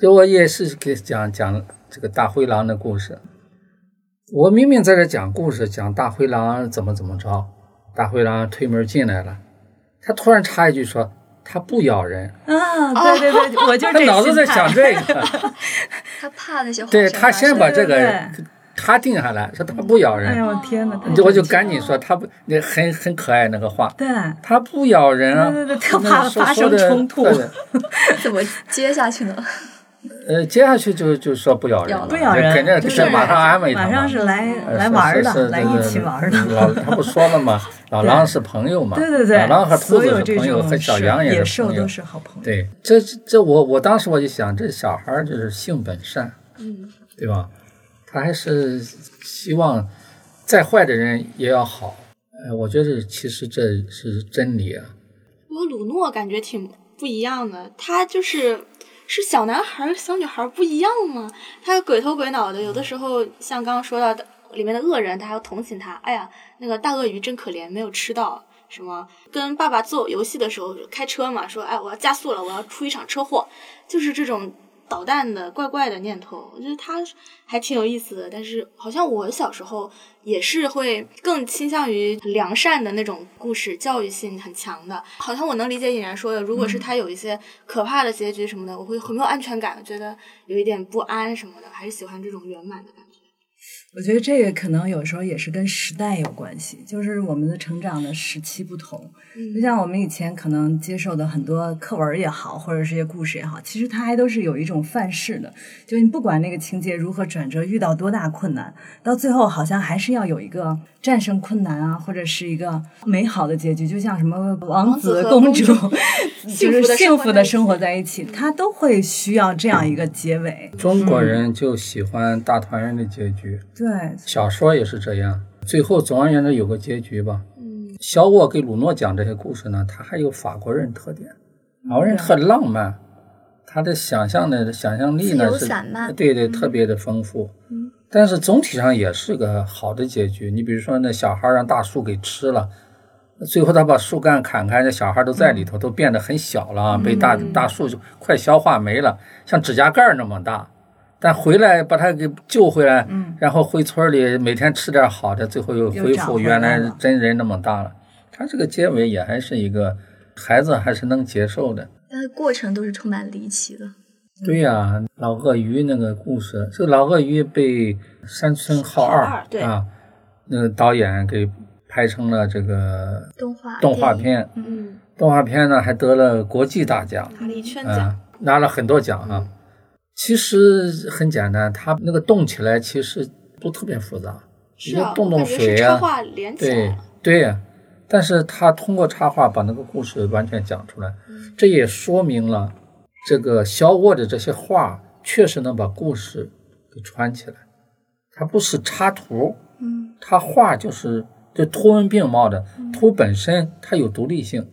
就我也是给讲讲这个大灰狼的故事。我明明在这讲故事，讲大灰狼怎么怎么着，大灰狼推门进来了，他突然插一句说他不咬人，啊，对对对，我就是脑子在想这个，他怕那些坏对他先把这个他定下来，说他不咬人，哎呦天哪！我就赶紧说他不，那很很可爱那个话，对，他不咬人啊，对对对特那怕发生说说的冲突 怎么接下去呢？呃，接下去就就说不咬人了，不咬人肯定就是马上安慰他嘛马上是来呃来玩儿的，来一起玩的。老他不说了吗？老狼是朋友嘛，对对对，老狼和兔子是朋友，和小羊也是朋友都。是好朋友。对，这这我我当时我就想，这小孩儿就是性本善，嗯，对吧？他还是希望再坏的人也要好。呃，我觉得其实这是真理啊。我鲁诺感觉挺不一样的，他就是是小男孩儿、小女孩儿不一样吗？他鬼头鬼脑的，有的时候像刚刚说到的里面的恶人，他还要同情他。哎呀，那个大鳄鱼真可怜，没有吃到。什么？跟爸爸做游戏的时候开车嘛，说哎我要加速了，我要出一场车祸，就是这种捣蛋的怪怪的念头。我觉得他还挺有意思的，但是好像我小时候也是会更倾向于良善的那种故事，教育性很强的。好像我能理解尹然说的，如果是他有一些可怕的结局什么的，我会很没有安全感，觉得有一点不安什么的，还是喜欢这种圆满的感觉。我觉得这个可能有时候也是跟时代有关系，就是我们的成长的时期不同。就像我们以前可能接受的很多课文也好，或者是一些故事也好，其实它还都是有一种范式的，就是你不管那个情节如何转折，遇到多大困难，到最后好像还是要有一个战胜困难啊，或者是一个美好的结局，就像什么王王子公主 就是幸福的生活在一起，它都会需要这样一个结尾。中国。人就喜欢大团圆的结局，对，小说也是这样。最后总而言之有个结局吧。嗯，小沃给鲁诺讲这些故事呢，他还有法国人特点，法国人特浪漫，他的想象的想象力呢是对对，特别的丰富。但是总体上也是个好的结局。你比如说，那小孩让大树给吃了，最后他把树干砍开，那小孩都在里头，都变得很小了，被大大树就快消化没了，像指甲盖那么大。但回来把他给救回来，然后回村里每天吃点好的，最后又又恢复原来真人那么大了。他这个结尾也还是一个孩子还是能接受的。但是过程都是充满离奇的。对呀、老鳄鱼那个故事，这个老鳄鱼被山村浩二二对啊，那个导演给拍成了这个动画动画片，嗯，动画片呢还得了国际大奖，啊，拿了很多奖啊。其实很简单，它那个动起来其实不特别复杂，是啊，你就动动水呀、是插画连起来对。对呀、但是他通过插画把那个故事完全讲出来，嗯这也说明了这个小沃的这些画确实能把故事给串起来。它不是插图，嗯，它画就是就图文并茂的，图本身它有独立性。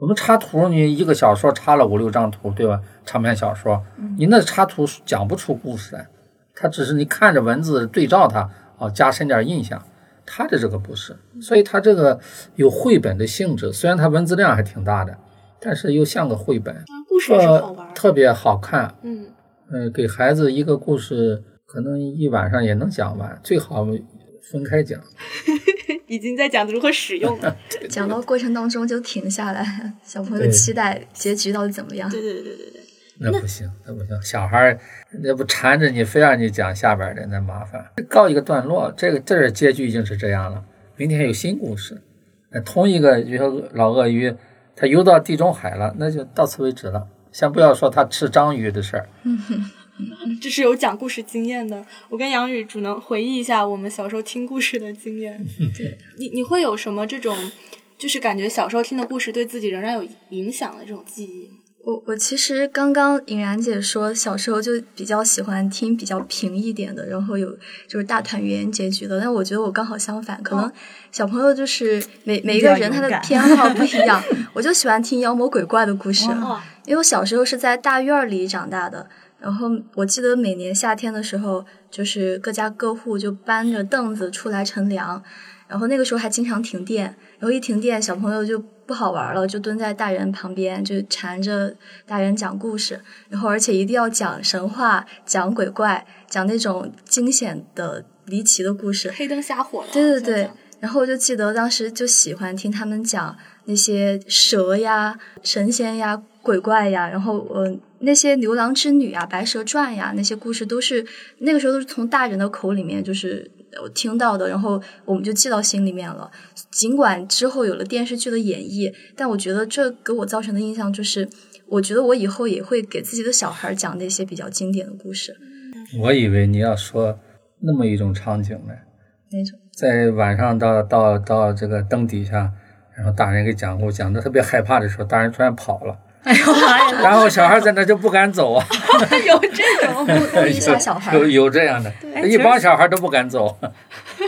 我们插图，你一个小说插了五六张图，对吧？长篇小说，你那插图讲不出故事来，它只是你看着文字对照它，哦，加深点印象。他的这个不是，所以他这个有绘本的性质，虽然它文字量还挺大的，但是又像个绘本，啊故事也是好玩呃，。特别好看。嗯，呃，给孩子一个故事，可能一晚上也能讲完，最好分开讲。已经在讲如何使用了。讲到过程当中就停下来，小朋友期待结局到底怎么样。对对对对对对。那不行，那不行，小孩儿那不缠着你，非让你讲下边儿的，那麻烦。告一个段落，这个这儿结局已经是这样了，明天有新故事。那同一个，比如说老鳄鱼，它游到地中海了，那就到此为止了。先不要说它吃章鱼的事儿，嗯 这是有讲故事经验的。我跟杨宇只能回忆一下我们小时候听故事的经验。对，你你会有什么这种，就是感觉小时候听的故事对自己仍然有影响的这种记忆吗？我我其实刚刚尹然姐说，小时候就比较喜欢听比较平一点的，然后有就是大团圆结局的。但我觉得我刚好相反，可能小朋友就是每每一个人他的偏好不一 样，我就喜欢听妖魔鬼怪的故事。哇，因为我小时候是在大院里长大的，然后我记得每年夏天的时候，就是各家各户就搬着凳子出来乘凉，然后那个时候还经常停电，然后一停电，小朋友就不好玩了，就蹲在大人旁边，就缠着大人讲故事，然后而且一定要讲神话、讲鬼怪、讲那种惊险的、离奇的故事。黑灯瞎火的。对对对，然后我就记得当时就喜欢听他们讲那些蛇呀、神仙呀、鬼怪呀，然后呃那些牛郎织女啊、白蛇传呀那些故事都是那个时候都是从大人的口里面就是我听到的，然后我们就记到心里面了。尽管之后有了电视剧的演绎，但我觉得这给我造成的印象就是，我觉得我以后也会给自己的小孩讲那些比较经典的故事，我以为你要说那么一种场景呢，那种。在晚上到到到这个灯底下，然后大人给讲故事，讲的特别害怕的时候，大人突然跑了，哎呦妈呀！然后小孩在那就不敢走啊，有这种。逗一下小孩有有这样的，一帮小孩都不敢走。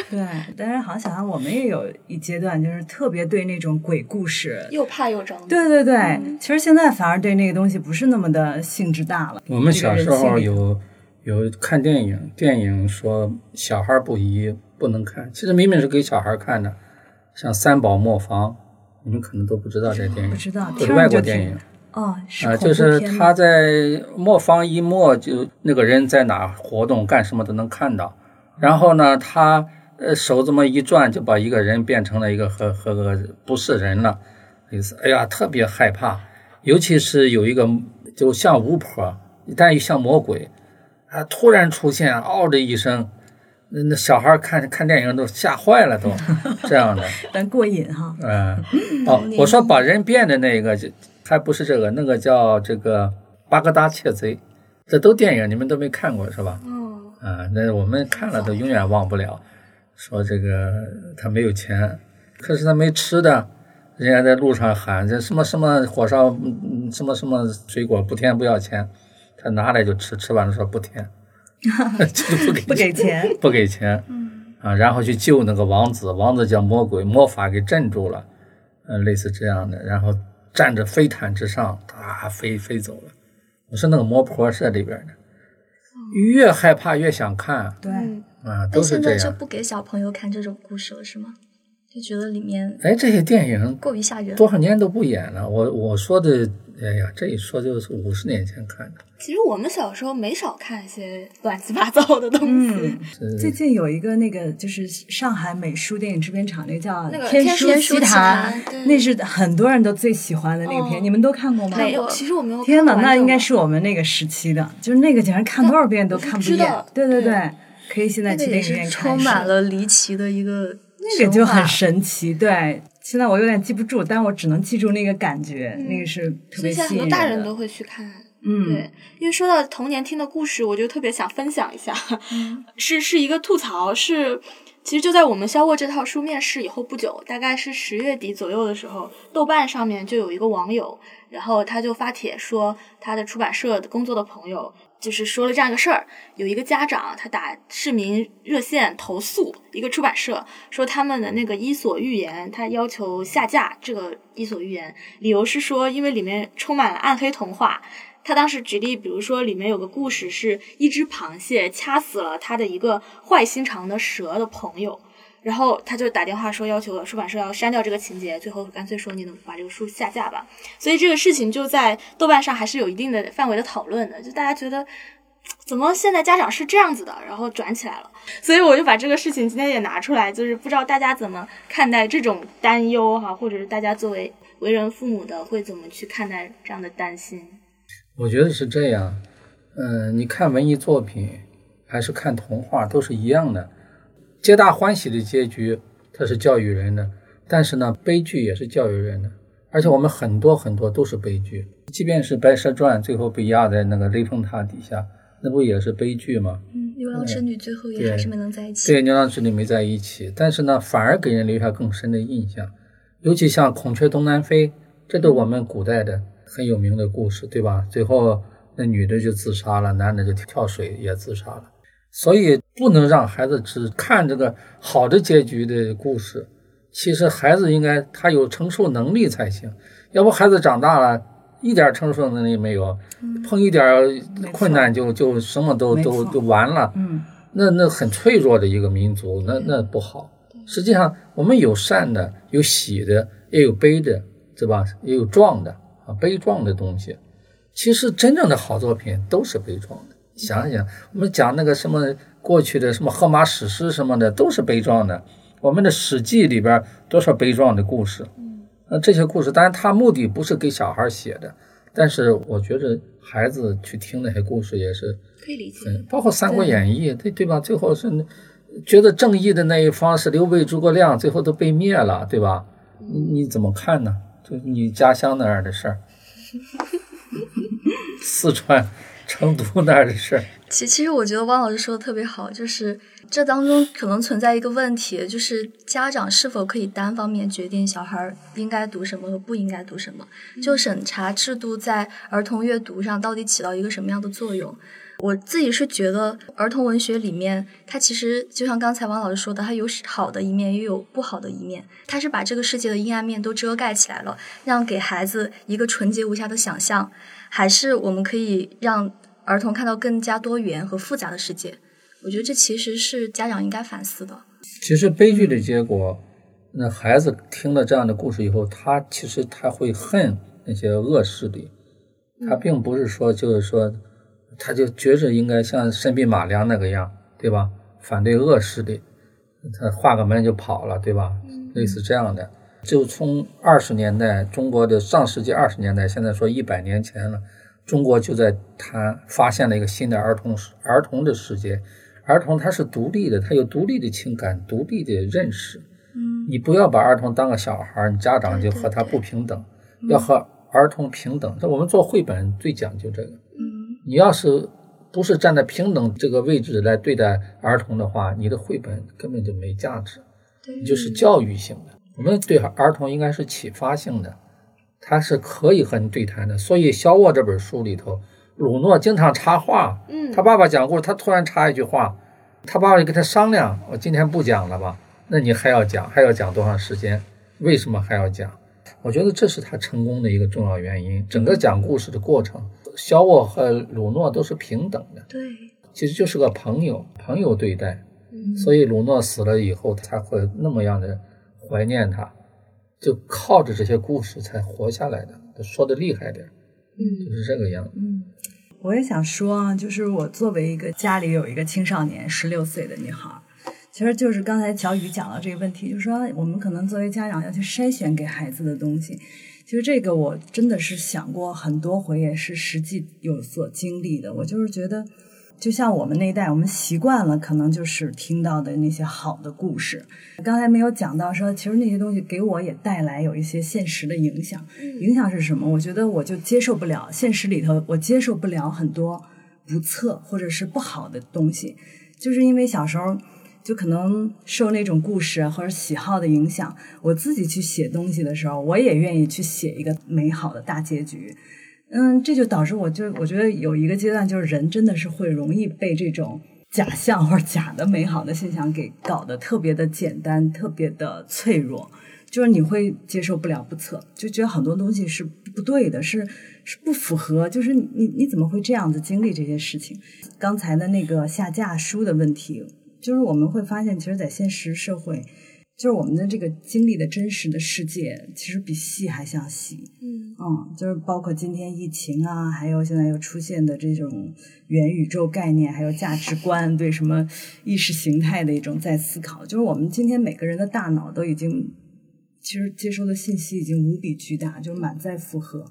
对，但是好像想想我们也有一阶段，就是特别对那种鬼故事。又怕又着迷。对对对，其实现在反而对那个东西不是那么的兴致大了。我们小时候有有看电影，电影说小孩不宜不能看，其实明明是给小孩看的，像《三宝磨坊》，你们可能都不知道这电影，不知道，或者外国电影。哦，是就是他在磨坊一磨，就那个人在哪活动干什么都能看到。然后呢，他呃手这么一转，就把一个人变成了一个和和个不是人了，意思。哎呀，特别害怕，尤其是有一个就像巫婆，但又像魔鬼，啊，突然出现，嗷的一声，那那小孩看看电影都吓坏了，都这样的。但过瘾哈。嗯，哦，我说把人变的那个，就还不是这个，那个叫这个巴格达窃贼，这都电影，你们都没看过是吧？嗯，啊，那我们看了都永远忘不了。说这个他没有钱，可是他没吃的，人家在路上喊这什么什么火烧，什么什么水果不甜不要钱，他拿来就吃，吃完了说不甜，就不给不给钱，不给钱，啊，然后去救那个王子，王子叫魔鬼，魔法给镇住了，嗯、类似这样的，然后站着飞毯之上，啊，飞飞走了。我说那个魔婆是在里边的，越害怕越想看，对，嗯啊，但都是这样。现在就不给小朋友看这种故事了，是吗？就觉得里面哎，这些电影过于吓人。多少年都不演了。我我说的，哎呀，这一说就是五十年前看的。其实我们小时候没少看一些乱七八糟的东西。嗯，最近有一个那个就是上海美术电影制片厂，那个叫《天天书奇谭那是很多人都最喜欢的那个片，哦你们都看过吗？没有，其实我没有。天哪，那应该是是我们那个时期的，就是那个简直看多少遍都看不厌。对对对对，可以现在去电影院看。充满了离奇的一个那个就很神奇，对。现在我有点记不住，但我只能记住那个感觉，那个是特所以现在很多大人都会去看。嗯，对，因为说到童年听的故事，我就特别想分享一下，嗯 是是一个吐槽，是其实就在我们肖沃这套书面世以后不久，大概是十月底左右的时候，豆瓣上面就有一个网友，然后他就发帖说他的出版社工作的朋友。就是说了这样一个事儿，有一个家长他打市民热线投诉一个出版社，说他们的那个《伊索寓言》他要求下架这个《伊索寓言》，理由是说因为里面充满了暗黑童话，他当时举例，比如说里面有个故事是一只螃蟹掐死了他的一个坏心肠的蛇的朋友，然后他就打电话说要求出版社要删掉这个情节，最后干脆说你能把这个书下架吧。所以这个事情就在豆瓣上还是有一定的范围的讨论的，就大家觉得。怎么现在家长是这样子的，然后转起来了，所以我就把这个事情今天也拿出来，就是不知道大家怎么看待这种担忧哈，或者是大家作为为人父母的会怎么去看待这样的担心？我觉得是这样，嗯、你看文艺作品还是看童话都是一样的，皆大欢喜的结局它是教育人的，但是呢，悲剧也是教育人的，而且我们很多很多都是悲剧，即便是《白蛇传》最后被压在那个雷峰塔底下，那不也是悲剧吗？嗯，牛郎织女最后也还是没能在一起。对，牛郎织女没在一起，但是呢，反而给人留下更深的印象。尤其像孔雀东南飞，这都我们古代的很有名的故事，对吧？最后那女的就自杀了，男的就跳水也自杀了。所以不能让孩子只看这个好的结局的故事。其实孩子应该他有承受能力才行，要不孩子长大了一点承受能力没有，碰一点困难就就什么都都都就完了。嗯，那那很脆弱的一个民族，那那不好。实际上，我们有善的，有喜的，也有悲的，对吧？也有壮的啊，悲壮的东西。其实真正的好作品都是悲壮的。想一想，我们讲那个什么过去的什么荷马史诗什么的，都是悲壮的。我们的《史记》里边多少悲壮的故事？那这些故事，当然它目的不是给小孩写的，但是我觉得孩子去听那些故事也是可以理解。嗯，包括《三国演义》，对对吧？最后是觉得正义的那一方是刘备、诸葛亮，最后都被灭了，对吧？你你怎么看呢？就你家乡那儿的事儿，四川成都那儿的事儿，其其实我觉得汪老师说的特别好，就是这当中可能存在一个问题，就是家长是否可以单方面决定小孩应该读什么和不应该读什么？就审查制度在儿童阅读上到底起到一个什么样的作用？我自己是觉得儿童文学里面，它其实就像刚才汪老师说的，它有好的一面，也有不好的一面。它是把这个世界的阴暗面都遮盖起来了，让给孩子一个纯洁无瑕的想象，还是我们可以让儿童看到更加多元和复杂的世界？我觉得这其实是家长应该反思的。其实悲剧的结果，那孩子听了这样的故事以后，他其实他会恨那些恶势力，他并不是说就是说，他就觉着应该像申兵马良那个样，对吧？反对恶势力，他画个门就跑了，对吧？类似这样的，就从二十年代，中国的上世纪二十年代，现在说一百年前了，中国就在谈发现了一个新的儿童儿童的世界。儿童他是独立的，他有独立的情感、独立的认识。嗯，你不要把儿童当个小孩儿，你家长就和他不平等，要和儿童平等。这我们做绘本最讲究这个。嗯，你要是不是站在平等这个位置来对待儿童的话，你的绘本根本就没价值，对，你就是教育性的。我们对儿童应该是启发性的，他是可以和你对谈的。所以《小沃》这本书里头，鲁诺经常插话。嗯，他爸爸讲故事，他突然插一句话，他爸爸就跟他商量：“我今天不讲了吧？那你还要讲，还要讲多长时间？为什么还要讲？”我觉得这是他成功的一个重要原因。整个讲故事的过程，肖沃和鲁诺都是平等的，对，其实就是个朋友，朋友对待。嗯所以鲁诺死了以后，他会那么样的怀念他，就靠着这些故事才活下来的。说的厉害点，嗯，就是这个样子。嗯，我也想说啊，就是我作为一个家里有一个青少年十六岁的女孩，其实就是刚才小雨讲到这个问题，就是说我们可能作为家长要去筛选给孩子的东西。其实这个我真的是想过很多回，也是实际有所经历的。我就是觉得。就像我们那一代，我们习惯了，可能就是听到的那些好的故事。刚才没有讲到说，其实那些东西给我也带来有一些现实的影响。影响是什么？我觉得我就接受不了现实里头，我接受不了很多不测或者是不好的东西，就是因为小时候就可能受那种故事或者喜好的影响，我自己去写东西的时候，我也愿意去写一个美好的大结局。嗯，这就导致我就我觉得有一个阶段，就是人真的是会容易被这种假象或者假的美好的现象给搞得特别的简单，特别的脆弱，就是你会接受不了不测，就觉得很多东西是不对的，是是不符合，就是你你怎么会这样子经历这些事情？刚才的那个下架书的问题，就是我们会发现，其实，在现实社会。就是我们的这个经历的真实的世界，其实比戏还像戏。嗯嗯，就是包括今天疫情啊，还有现在又出现的这种元宇宙概念，还有价值观对什么意识形态的一种在思考。就是我们今天每个人的大脑都已经，其实接收的信息已经无比巨大，就满载负荷。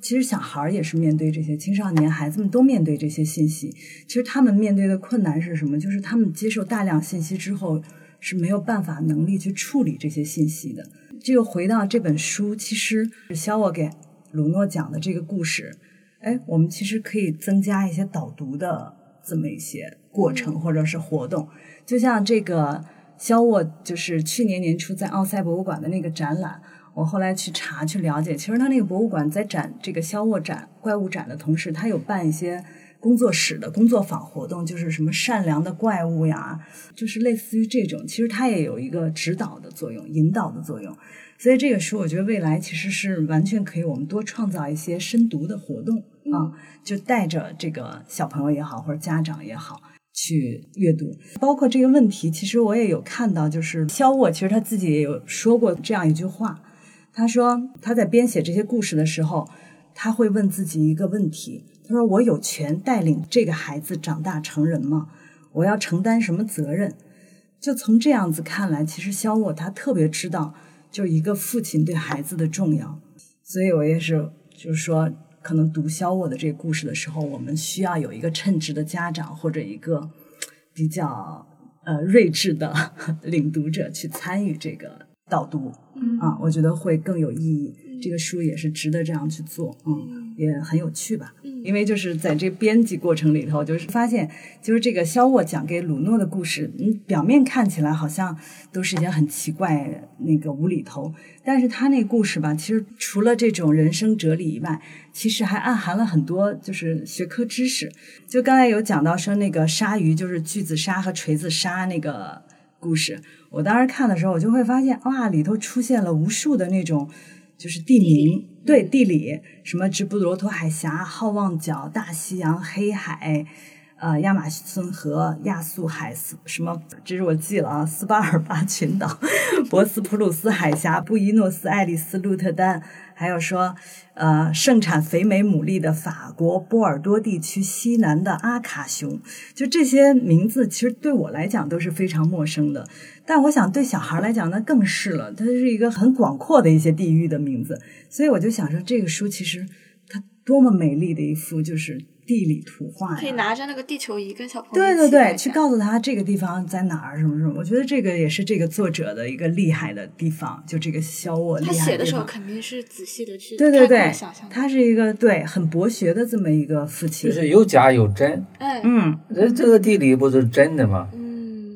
其实小孩儿也是面对这些，青少年孩子们都面对这些信息。其实他们面对的困难是什么？就是他们接受大量信息之后。是没有办法能力去处理这些信息的。这个回到这本书，其实肖沃给鲁诺讲的这个故事，哎，我们其实可以增加一些导读的这么一些过程或者是活动。就像这个肖沃，就是去年年初在奥赛博物馆的那个展览，我后来去查去了解，其实他那个博物馆在展这个肖沃展怪物展的同时，他有办一些。工作室的工作坊活动就是什么善良的怪物呀，就是类似于这种，其实它也有一个指导的作用、引导的作用。所以这个时候，我觉得未来其实是完全可以我们多创造一些深读的活动啊，就带着这个小朋友也好，或者家长也好去阅读。包括这个问题，其实我也有看到，就是肖沃其实他自己也有说过这样一句话，他说他在编写这些故事的时候，他会问自己一个问题。他说：“我有权带领这个孩子长大成人吗？我要承担什么责任？”就从这样子看来，其实肖沃他特别知道，就一个父亲对孩子的重要。所以我也是，就是说，可能读肖沃的这个故事的时候，我们需要有一个称职的家长或者一个比较呃睿智的领读者去参与这个导读啊，我觉得会更有意义。这个书也是值得这样去做，嗯，也很有趣吧。因为就是在这编辑过程里头，就是发现，就是这个肖沃讲给鲁诺的故事，嗯，表面看起来好像都是一些很奇怪、那个无厘头，但是他那故事吧，其实除了这种人生哲理以外，其实还暗含了很多就是学科知识。就刚才有讲到说那个鲨鱼，就是锯子鲨和锤子鲨那个故事，我当时看的时候，我就会发现，哇，里头出现了无数的那种。就是地名，对地理，什么直布罗陀海峡、好望角、大西洋、黑海，呃，亚马逊河、亚速海斯，什么？这是我记了啊，斯巴尔巴群岛、博斯普鲁斯海峡、布宜诺斯艾利斯、鹿特丹。还有说，呃，盛产肥美牡蛎的法国波尔多地区西南的阿卡熊，就这些名字，其实对我来讲都是非常陌生的。但我想对小孩来讲，那更是了。它是一个很广阔的一些地域的名字，所以我就想说，这个书其实它多么美丽的一幅，就是。地理图画可以拿着那个地球仪跟小朋友对对对，去告诉他这个地方在哪儿什么什么。我觉得这个也是这个作者的一个厉害的地方，就这个肖沃。他写的时候肯定是仔细的去对对对，他是一个对很博学的这么一个父亲，就是有假有真。哎，嗯，这这个地理不是真的吗？嗯，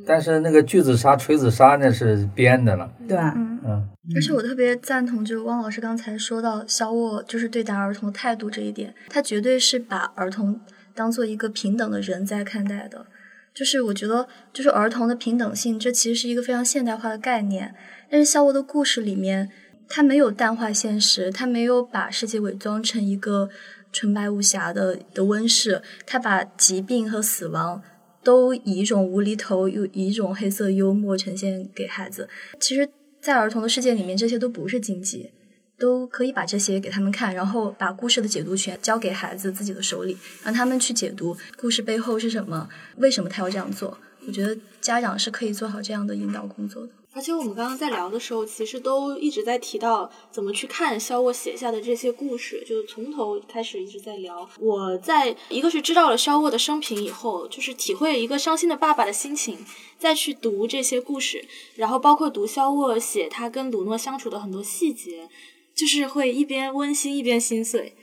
但是那个锯子杀、锤子杀那是编的了，对吧？嗯。而且我特别赞同，就是汪老师刚才说到肖沃就是对待儿童态度这一点，他绝对是把儿童当做一个平等的人在看待的。就是我觉得，就是儿童的平等性，这其实是一个非常现代化的概念。但是肖沃的故事里面，他没有淡化现实，他没有把世界伪装成一个纯白无瑕的的温室，他把疾病和死亡都以一种无厘头又以一种黑色幽默呈现给孩子。其实。在儿童的世界里面，这些都不是禁忌，都可以把这些给他们看，然后把故事的解读权交给孩子自己的手里，让他们去解读故事背后是什么，为什么他要这样做。我觉得家长是可以做好这样的引导工作的。而且我们刚刚在聊的时候，其实都一直在提到怎么去看肖沃写下的这些故事，就从头开始一直在聊。我在一个是知道了肖沃的生平以后，就是体会一个伤心的爸爸的心情，再去读这些故事，然后包括读肖沃写他跟鲁诺相处的很多细节，就是会一边温馨一边心碎。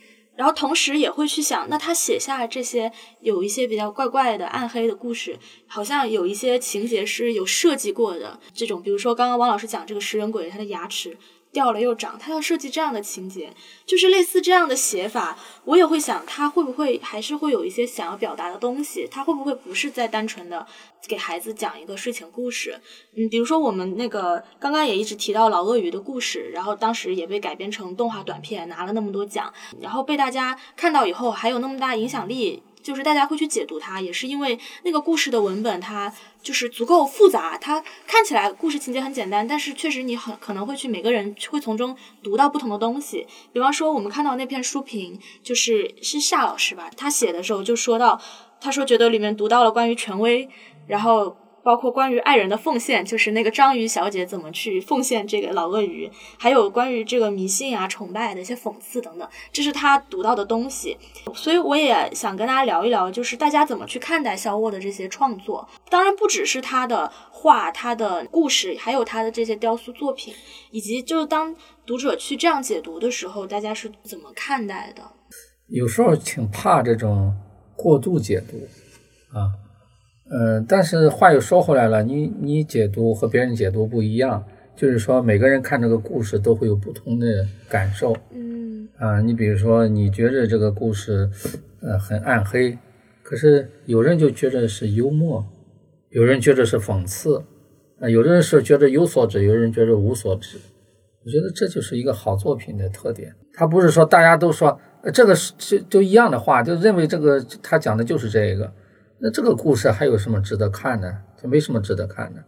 然后同时也会去想，那他写下这些有一些比较怪怪的暗黑的故事，好像有一些情节是有设计过的。这种，比如说刚刚王老师讲这个食人鬼，他的牙齿掉了又长，他要设计这样的情节，就是类似这样的写法。我也会想，他会不会还是会有一些想要表达的东西？他会不会不是在单纯的给孩子讲一个睡前故事？嗯，比如说我们那个刚刚也一直提到老鳄鱼的故事，然后当时也被改编成动画短片，拿了那么多奖，然后被大家看到以后还有那么大影响力，就是大家会去解读它，也是因为那个故事的文本它就是足够复杂，它看起来故事情节很简单，但是确实你很可能会去每个人会从中读到不同的东西。比方说我们看到那篇书评，就是是夏老师吧，他写的时候就说到，他说觉得里面读到了关于权威，然后。包括关于爱人的奉献，就是那个章鱼小姐怎么去奉献这个老鳄鱼，还有关于这个迷信啊、崇拜的一些讽刺等等，这是他读到的东西。所以我也想跟大家聊一聊，就是大家怎么去看待肖沃的这些创作。当然不只是他的画、他的故事，还有他的这些雕塑作品，以及就是当读者去这样解读的时候，大家是怎么看待的？有时候挺怕这种过度解读啊。嗯，但是话又说回来了，你你解读和别人解读不一样，就是说每个人看这个故事都会有不同的感受。嗯，啊，你比如说你觉着这个故事，呃，很暗黑，可是有人就觉得是幽默，有人觉得是讽刺，啊，有的人是觉得有所指，有人觉得无所指。我觉得这就是一个好作品的特点，他不是说大家都说这个是就就一样的话，就认为这个他讲的就是这个。那这个故事还有什么值得看的？就没什么值得看的。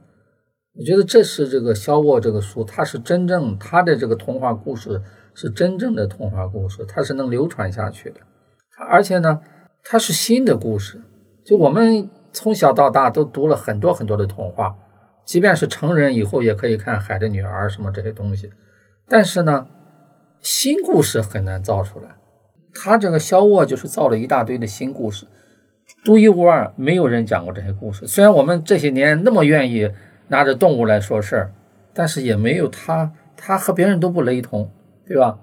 我觉得这是这个肖沃这个书，它是真正他的这个童话故事是真正的童话故事，它是能流传下去的。而且呢，它是新的故事。就我们从小到大都读了很多很多的童话，即便是成人以后也可以看《海的女儿》什么这些东西。但是呢，新故事很难造出来。他这个肖沃就是造了一大堆的新故事。独一无二，没有人讲过这些故事。虽然我们这些年那么愿意拿着动物来说事儿，但是也没有他，他和别人都不雷同，对吧？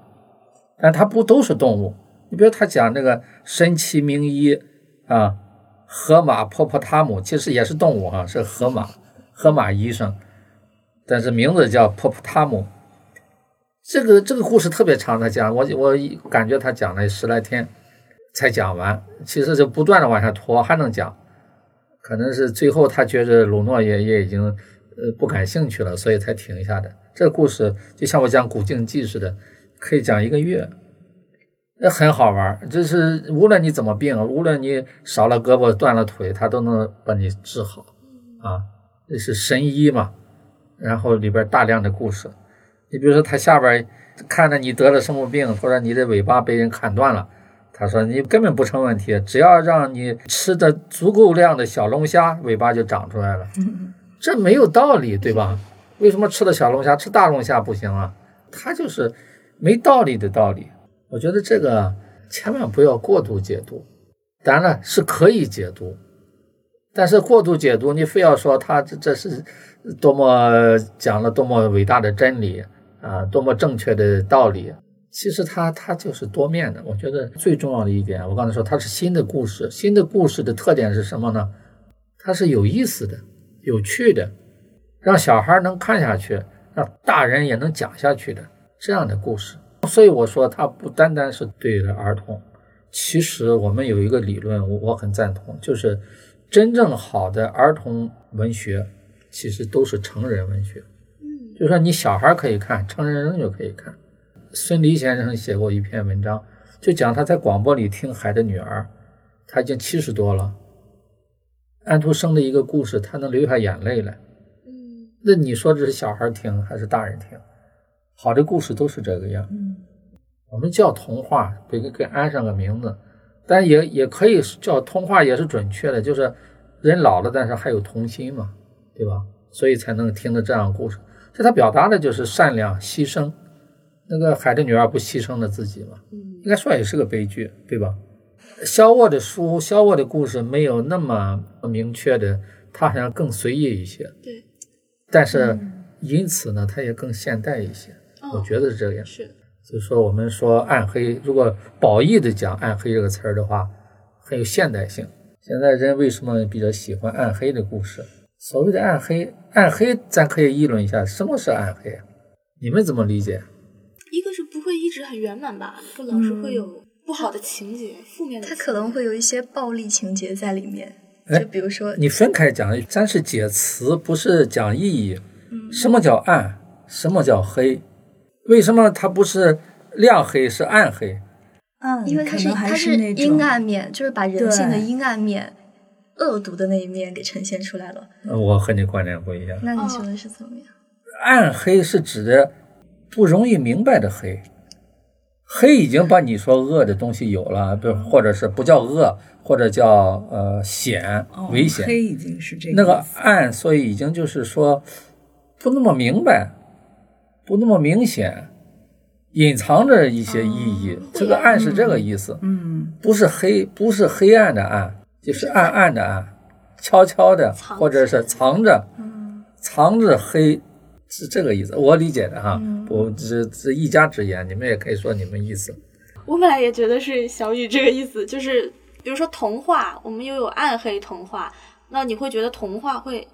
但他不都是动物？你比如他讲那个神奇名医啊，河马婆婆汤姆，其实也是动物哈，是河马，河马医生，但是名字叫婆婆塔姆。这个这个故事特别长，他讲我我感觉他讲了十来天。才讲完，其实就不断的往下拖，还能讲，可能是最后他觉得鲁诺也也已经呃不感兴趣了，所以才停下的。这故事就像我讲古镜记似的，可以讲一个月，那很好玩。就是无论你怎么病，无论你少了胳膊断了腿，他都能把你治好啊，这是神医嘛。然后里边大量的故事，你比如说他下边看着你得了什么病，或者你的尾巴被人砍断了。他说：“你根本不成问题，只要让你吃的足够量的小龙虾，尾巴就长出来了。这没有道理，对吧？为什么吃的小龙虾，吃大龙虾不行啊？他就是没道理的道理。我觉得这个千万不要过度解读。当然了，是可以解读，但是过度解读，你非要说他这这是多么讲了多么伟大的真理啊，多么正确的道理。”其实它它就是多面的，我觉得最重要的一点，我刚才说它是新的故事，新的故事的特点是什么呢？它是有意思的、有趣的，让小孩能看下去，让大人也能讲下去的这样的故事。所以我说它不单单是对的儿童，其实我们有一个理论，我我很赞同，就是真正好的儿童文学其实都是成人文学。嗯，就说你小孩可以看，成人仍旧可以看。孙犁先生写过一篇文章，就讲他在广播里听《海的女儿》，他已经七十多了。安徒生的一个故事，他能流下眼泪来。嗯，那你说这是小孩听还是大人听？好的故事都是这个样。嗯我们叫童话，给给安上个名字，但也也可以叫童话，也是准确的，就是人老了，但是还有童心嘛，对吧？所以才能听到这样的故事。这他表达的就是善良、牺牲。那个海的女儿不牺牲了自己吗？应该说也是个悲剧，对吧？肖沃的书，肖沃的故事没有那么明确的，他好像更随意一些。对，但是因此呢，他也更现代一些。我哦，觉得是这个样。是，所以说，我们说暗黑，如果褒义的讲暗黑这个词儿的话，很有现代性。现在人为什么比较喜欢暗黑的故事？所谓的暗黑，暗黑咱可以议论一下，什么是暗黑啊？你们怎么理解？一个是不会一直很圆满吧，不老是会有不好的情节、负面的情节。它可能会有一些暴力情节在里面，哎就比如说，你分开讲，咱是解词，不是讲意义。什么叫暗？什么叫黑？为什么它不是亮黑，是暗黑？嗯，因为它是它是阴暗面，就是把人性的阴暗面、恶毒的那一面给呈现出来了。呃我和你观点不一样。那你觉得是怎么样？暗黑是指的不容易明白的黑，黑已经把你说恶的东西有了，不或者是不叫恶，或者叫呃险哦危险。黑已经是这那个暗，所以已经就是说不那么明白，不那么明显，隐藏着一些意义。这个暗是这个意思，嗯。不是黑，不是黑暗的暗，就是暗暗的暗，悄悄的，或者是藏着，藏着黑，是这个意思。我理解的哈，我只是一家之言，你们也可以说你们意思。我本来也觉得是小雨这个意思，就是比如说童话，我们又有暗黑童话，那你会觉得童话会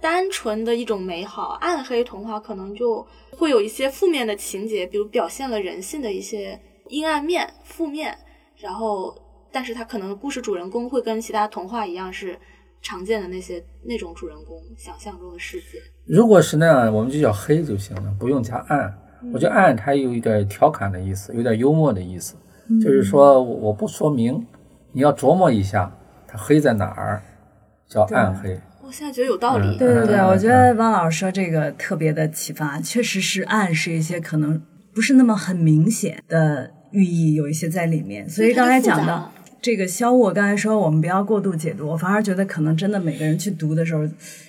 单纯的一种美好，暗黑童话可能就会有一些负面的情节，比如表现了人性的一些阴暗面、负面，然后但是它可能故事主人公会跟其他童话一样是常见的那些那种主人公想象中的世界。如果是那样，我们就叫黑就行了，不用加暗。我觉得暗它有一点调侃的意思，有点幽默的意思，就是说我我不说明，你要琢磨一下，它黑在哪儿，叫暗黑。我现在觉得有道理。嗯对对对，嗯我觉得汪老师说这个特别的启发，确实是暗示一些可能不是那么很明显的寓意，有一些在里面。所以刚才讲的这个肖沃，刚才说我们不要过度解读，我反而觉得可能真的每个人去读的时候，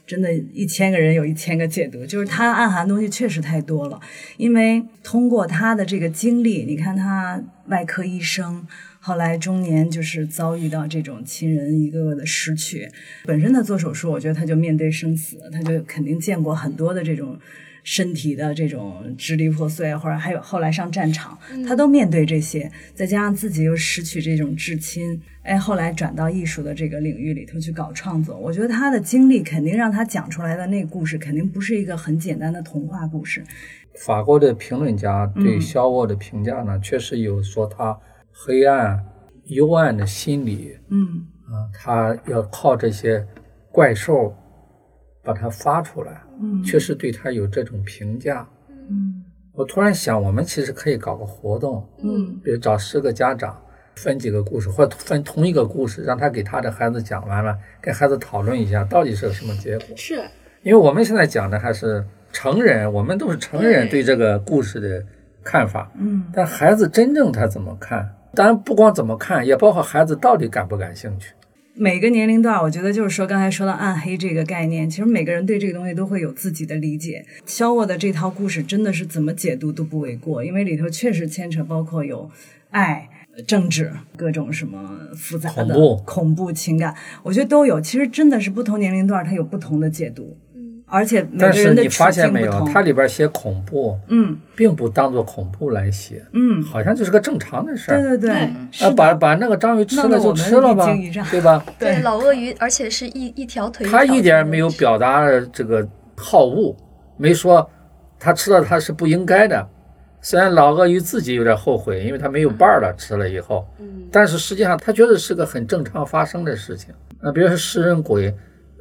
真的一千个人有一千个解读，就是他暗含的东西确实太多了。因为通过他的这个经历，你看他外科医生。后来中年就是遭遇到这种亲人一个个的失去，本身他做手术，我觉得他就面对生死，他就肯定见过很多的这种身体的这种支离破碎，或者还有后来上战场，他都面对这些，再加上自己又失去这种至亲，哎，后来转到艺术的这个领域里头去搞创作，我觉得他的经历肯定让他讲出来的那个故事，肯定不是一个很简单的童话故事。法国的评论家对肖沃的评价呢，确实有说他黑暗、幽暗的心理嗯。啊，他要靠这些怪兽把它发出来，嗯确实对他有这种评价。嗯我突然想，我们其实可以搞个活动，嗯比如找十个家长，分几个故事，或者分同一个故事，让他给他的孩子讲完了，跟孩子讨论一下到底是个什么结果。是，因为我们现在讲的还是成人，我们都是成人对对这个故事的看法，嗯但孩子真正他怎么看？当然不光怎么看，也包括孩子到底感不感兴趣。每个年龄段，我觉得就是说，刚才说到暗黑这个概念，其实每个人对这个东西都会有自己的理解。肖沃的这套故事真的是怎么解读都不为过，因为里头确实牵扯包括有爱、政治、各种什么复杂的恐怖恐怖情感，我觉得都有。其实真的是不同年龄段它有不同的解读，而且每但个人的是你发处现没有，境不同。它里边写恐怖，嗯并不当做恐怖来写，嗯，好像就是个正常的事儿。对对对，把把那个章鱼吃了就吃了吧对吧？对老鳄鱼，而且是一一条腿，他一点没有表达这个好恶，没说他吃了他是不应该的。虽然老鳄鱼自己有点后悔，因为他没有伴儿了，吃了以后，嗯，但是实际上他觉得是个很正常发生的事情。那比如说食人鬼，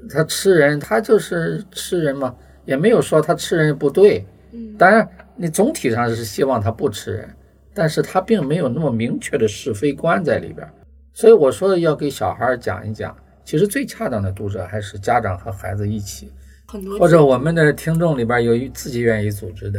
他吃人，他就是吃人嘛，也没有说他吃人不对。嗯当然，你总体上是希望他不吃人，但是他并没有那么明确的是非观在里边。所以我说要给小孩讲一讲，其实最恰当的读者还是家长和孩子一起。或者我们的听众里边有自己愿意组织的，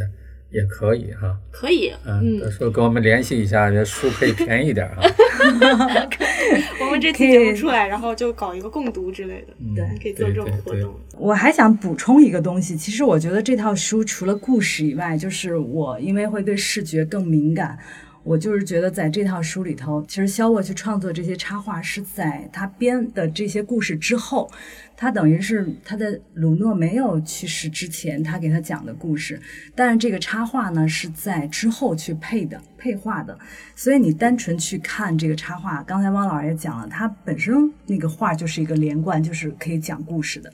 也可以哈。可以，嗯，到嗯，时候跟我们联系一下，这书可以便宜一点啊。我们这期节目出来，然后就搞一个共读之类的，对可以做这种活动。我还想补充一个东西，其实我觉得这套书除了故事以外，就是我因为会对视觉更敏感，我就是觉得在这套书里头，其实肖沃去创作这些插画是在他编的这些故事之后，他等于是他的鲁诺没有去世之前，他给他讲的故事，但是这个插画呢是在之后去配的配画的，所以你单纯去看这个插画，刚才汪老师也讲了，它本身那个画就是一个连贯，就是可以讲故事的。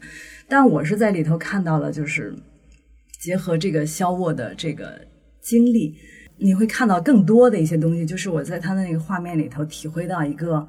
但我是在里头看到了，就是结合这个肖沃的这个经历，你会看到更多的一些东西。就是我在他的那个画面里头体会到一个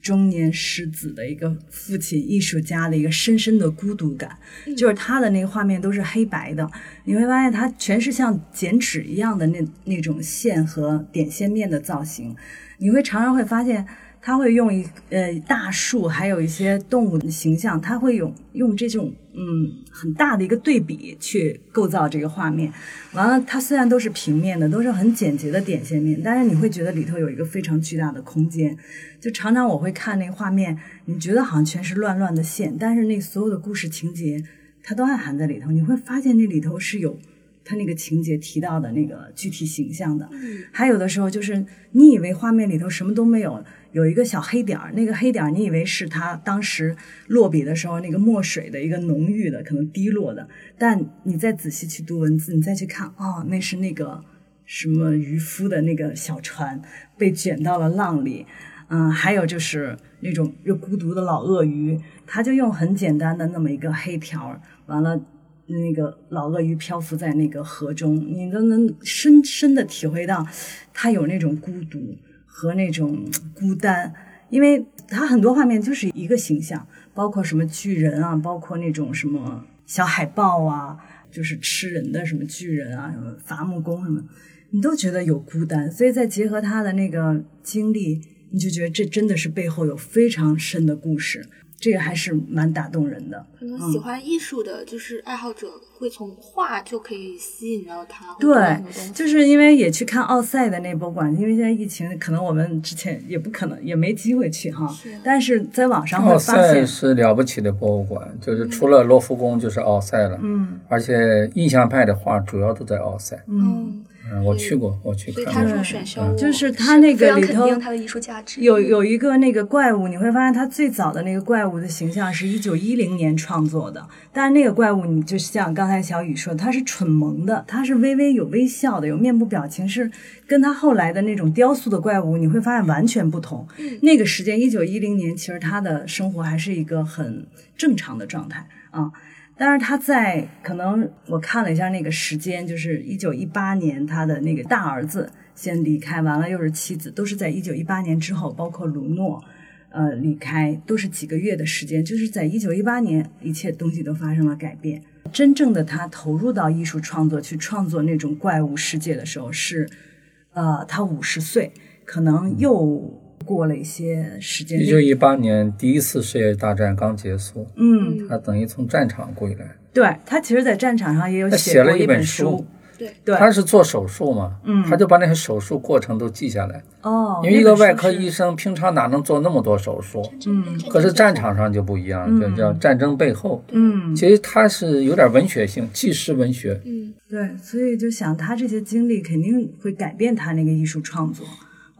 中年失子的一个父亲艺术家的一个深深的孤独感。就是他的那个画面都是黑白的，你会发现他全是像剪纸一样的那那种线和点线面的造型。你会常常会发现。他会用一呃大树，还有一些动物的形象，他会用用这种嗯很大的一个对比去构造这个画面。完了，它虽然都是平面的，都是很简洁的点线面，但是你会觉得里头有一个非常巨大的空间。就常常我会看那个画面，你觉得好像全是乱乱的线，但是那所有的故事情节它都暗含在里头。你会发现那里头是有。他那个情节提到的那个具体形象的，还有的时候就是你以为画面里头什么都没有，有一个小黑点儿，那个黑点儿你以为是他当时落笔的时候那个墨水的一个浓郁的可能滴落的，但你再仔细去读文字，你再去看，哦，那是那个什么渔夫的那个小船被卷到了浪里，嗯，还有就是那种又孤独的老鳄鱼，他就用很简单的那么一个黑条儿，完了。那个老鳄鱼漂浮在那个河中，你都能深深的体会到，它有那种孤独和那种孤单，因为它很多画面就是一个形象，包括什么巨人啊，包括那种什么小海豹啊，就是吃人的什么巨人啊，什么伐木工什么，你都觉得有孤单，所以再结合他的那个经历，你就觉得这真的是背后有非常深的故事。这个还是蛮打动人的。可能喜欢艺术的，就是爱好者会从画就可以吸引到他。对，就是因为也去看奥赛的那博物馆，因为现在疫情，可能我们之前也不可能，也没机会去哈。是但是在网上会奥发现，赛是了不起的博物馆，就是除了罗浮宫就是奥赛了。嗯而且印象派的画主要都在奥赛。嗯，嗯，我去过，我去所以看过。就是他那个里头他的艺术价值。有有一个那个怪物，你会发现他最早的那个怪物的形象是一九一零年创作的，但是那个怪物你就像刚才小雨说，他是蠢萌的，他是微微有微笑的，有面部表情，是跟他后来的那种雕塑的怪物，你会发现完全不同。那个时间一九一零年，其实他的生活还是一个很正常的状态啊。但是他在可能我看了一下那个时间，就是一九一八年，他的那个大儿子先离开，完了又是妻子，都是在一九一八年之后，包括卢诺，呃离开，都是几个月的时间，就是在一九一八年，一切东西都发生了改变。真正的他投入到艺术创作去创作那种怪物世界的时候，是呃他五十岁，可能又过了一些时间。一九一八年第一次世界大战刚结束，嗯，他等于从战场归来。对他其实，在战场上也有他写写了一本本书对对，他是做手术嘛，嗯他就把那些手术过程都记下来。哦，因为一个外科医生平常哪能做那么多手术？嗯可是战场上就不一样，就叫战争背后。嗯，其实他是有点文学性，纪实文学。嗯，对，所以就想他这些经历肯定会改变他那个艺术创作，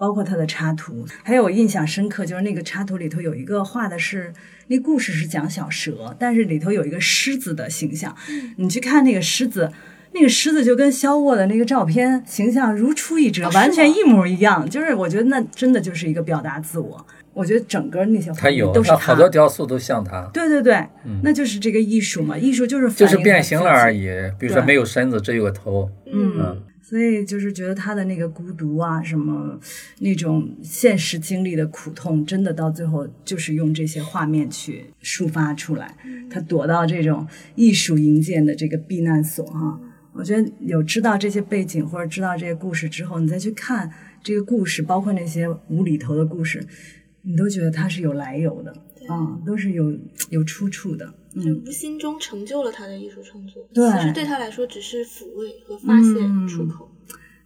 包括他的插图。还有我印象深刻，就是那个插图里头有一个画的是那故事是讲小蛇，但是里头有一个狮子的形象。你去看那个狮子。那个狮子就跟肖沃的那个照片形象如出一辙，哦完全一模一样。就是我觉得那真的就是一个表达自我。我觉得整个那些他有，面都是它好多雕塑都像他，对对对，那就是这个艺术嘛，艺术就是就是变形了而已。比如说没有身子，只有个头。嗯，所以就是觉得他的那个孤独啊，什么那种现实经历的苦痛，真的到最后就是用这些画面去抒发出来。他躲到这种艺术营建的这个避难所哈、我觉得有知道这些背景或者知道这些故事之后，你再去看这个故事，包括那些无厘头的故事，你都觉得它是有来由的。嗯，都是有有出处的。就嗯，无心中成就了他的艺术创作，对其实对他来说只是抚慰和发泄嗯出口。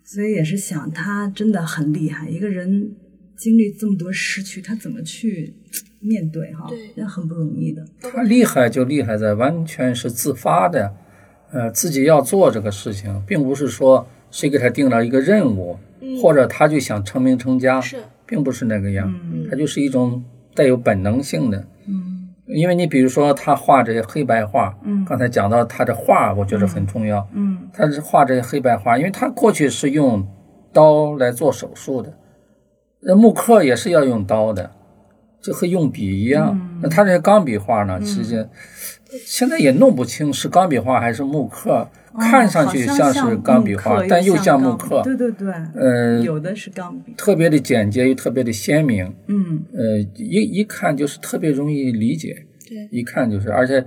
所以也是想他真的很厉害，一个人经历这么多失去，他怎么去面对哈？对那很不容易的。他厉害就厉害在完全是自发的，呃，自己要做这个事情，并不是说谁给他定了一个任务，嗯或者他就想成名成家，是并不是那个样，嗯他就是一种带有本能性的。嗯因为你比如说他画这些黑白画，嗯。刚才讲到他的画，我觉得很重要。嗯。他是画这些黑白画，因为他过去是用刀来做手术的，那木刻也是要用刀的，就和用笔一样。嗯。那他这些钢笔画呢，其实际现在也弄不清是钢笔画还是木刻，看上去像是钢笔画，但又像木刻。对对对，呃，有的是钢笔。特别的简洁又特别的鲜明，嗯呃，一一看就是特别容易理解。对，一看就是，而且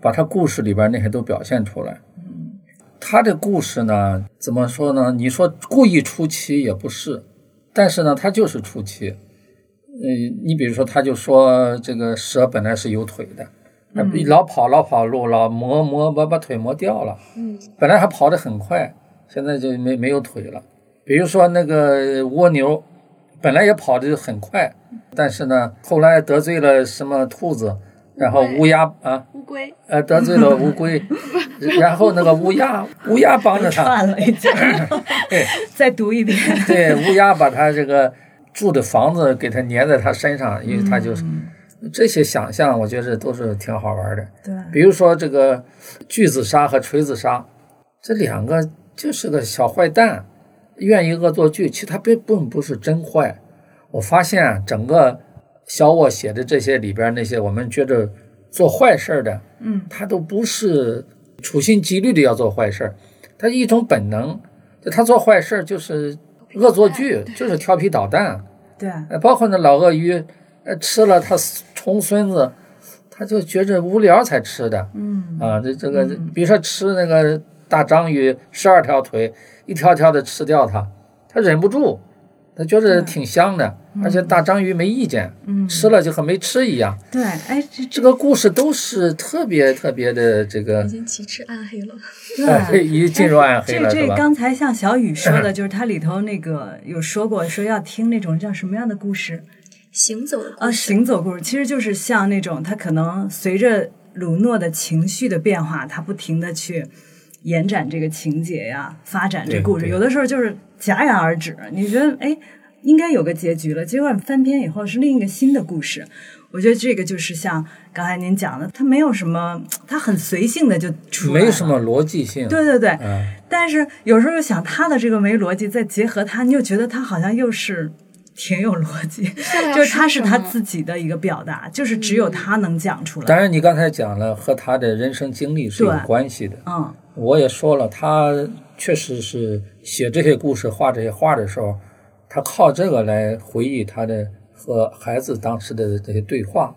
把他故事里边那些都表现出来。嗯，他的故事呢，怎么说呢？你说故意出奇也不是，但是呢，他就是出奇。呃，你比如说，他就说这个蛇本来是有腿的，那老跑老跑路，老磨磨把把腿磨掉了。嗯，本来还跑得很快，现在就没没有腿了。比如说那个蜗牛，本来也跑得很快，但是呢，后来得罪了什么兔子，然后乌鸦啊，乌龟呃，得罪了乌龟，然后那个乌鸦，乌鸦帮着他，串了一下，对再读一遍。对，乌鸦把他这个住的房子给他粘在他身上，因为他就是、这些想象，我觉得都是挺好玩的。对，比如说这个巨子鲨和锤子鲨，这两个就是个小坏蛋，愿意恶作剧，其实他并并不是真坏。我发现啊整个小我写的这些里边那些我们觉得做坏事的，嗯，他都不是处心积虑的要做坏事儿，他一种本能，就他做坏事就是恶作剧，就是调皮捣蛋。对，呃，包括那老鳄鱼，呃，吃了他重孙子，他就觉着无聊才吃的。嗯啊，这这个，比如说吃那个大章鱼，十二条腿，一条条的吃掉它，他忍不住，他觉着挺香的，而且大章鱼没意见，嗯，吃了就和没吃一样。对，哎，这这个故事都是特别特别的这个已，经极致暗黑了。哎，对。已经进入暗黑这了，是吧？这刚才像小雨说的，就是它里头那个有说过，说要听那种叫什么样的故事？行走的故啊，事行走故事其实就是像那种他可能随着鲁诺的情绪的变化，他不停的去延展这个情节呀，发展这故事。有的时候就是戛然而止，你觉得哎应该有个结局了，结果翻篇以后是另一个新的故事。我觉得这个就是像刚才您讲的，它没有什么，它很随性的就出来了没什么逻辑性。对对对，嗯，但是有时候又想他的这个没逻辑，再结合他，你又觉得他好像又是挺有逻辑，就是他是他自己的一个表达，就是只有他能讲出来。当然，你刚才讲了和他的人生经历是有关系的。嗯我也说了，他确实是写这些故事、画这些画的时候，他靠这个来回忆他的和孩子当时的这些对话。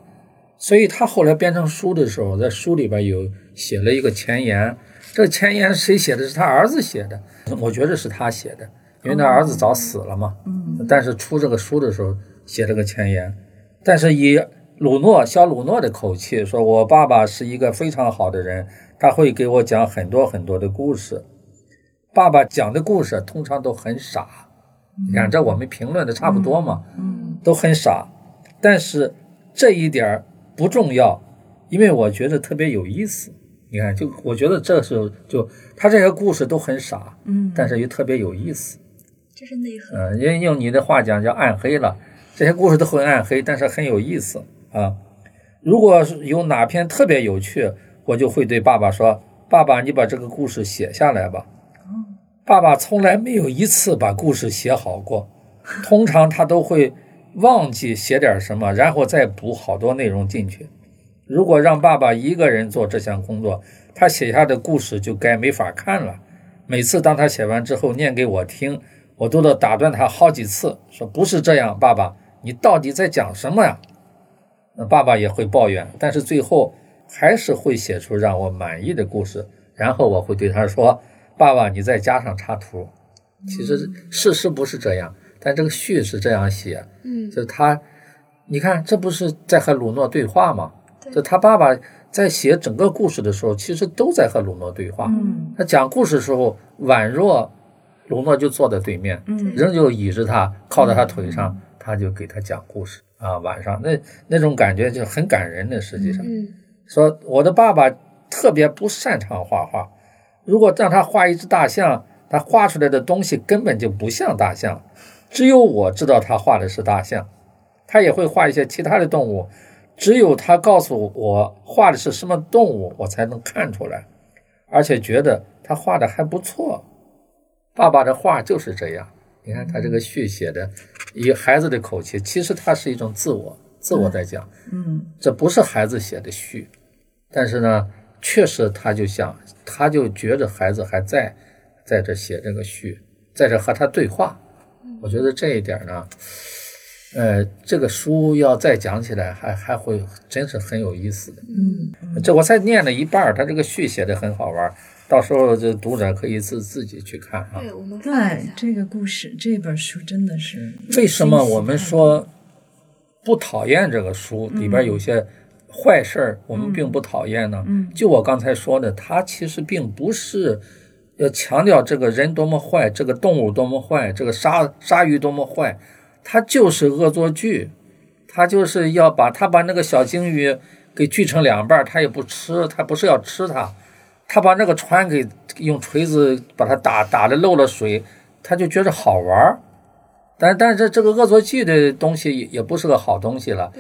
所以他后来编成书的时候，在书里边有写了一个前言。这前言谁写的？是他儿子写的，我觉得是他写的，因为他儿子早死了嘛。嗯但是出这个书的时候写了个前言，但是以鲁诺小鲁诺的口气说，我爸爸是一个非常好的人，他会给我讲很多很多的故事。爸爸讲的故事通常都很傻，你看这我们评论的差不多嘛，嗯都很傻，但是这一点儿不重要，因为我觉得特别有意思。你看，就我觉得这是就他这些故事都很傻，嗯，但是又特别有意思。这是内核。嗯，因为用你的话讲叫暗黑了，这些故事都很暗黑，但是很有意思啊。如果是有哪篇特别有趣，我就会对爸爸说：“爸爸，你把这个故事写下来吧。”爸爸从来没有一次把故事写好过，通常他都会忘记写点什么，然后再补好多内容进去。如果让爸爸一个人做这项工作，他写下的故事就该没法看了。每次当他写完之后念给我听，我都得打断他好几次，说不是这样，爸爸，你到底在讲什么呀？那爸爸也会抱怨，但是最后还是会写出让我满意的故事。然后我会对他说：“爸爸，你再加上插图。”其实事实不是这样，但这个序是这样写，嗯就是他你看，这不是在和鲁诺对话吗？对就他爸爸在写整个故事的时候，其实都在和鲁诺对话。嗯他讲故事的时候，宛若鲁诺就坐在对面，嗯人就倚着他，靠在他腿上，他就给他讲故事啊。晚上那那种感觉就很感人的。实际上，嗯说我的爸爸特别不擅长画画，如果让他画一只大象，他画出来的东西根本就不像大象，只有我知道他画的是大象。他也会画一些其他的动物，只有他告诉我画的是什么动物，我才能看出来，而且觉得他画的还不错。爸爸的话就是这样，你看他这个序写的，以孩子的口气，其实他是一种自我，自我在讲。嗯这不是孩子写的序，但是呢，确实他就想，他就觉着孩子还在，在这写这个序，在这和他对话。我觉得这一点呢，呃，这个书要再讲起来还还会真是很有意思的。嗯这我才念了一半，他这个序写的很好玩儿，到时候这读者可以自自己去看啊。对，我们放一下对这个故事这本书真的是为什么我们说不讨厌这个书里边有些坏事儿，我们并不讨厌呢？嗯就我刚才说的，它其实并不是要强调这个人多么坏，这个动物多么坏，这个鲨鲨鱼多么坏，它就是恶作剧，它就是要把它把那个小鲸鱼给锯成两半儿，它也不吃，它不是要吃它，他把那个船给用锤子把它打打的漏了水，他就觉着好玩儿。但但是这这个恶作剧的东西也也不是个好东西了，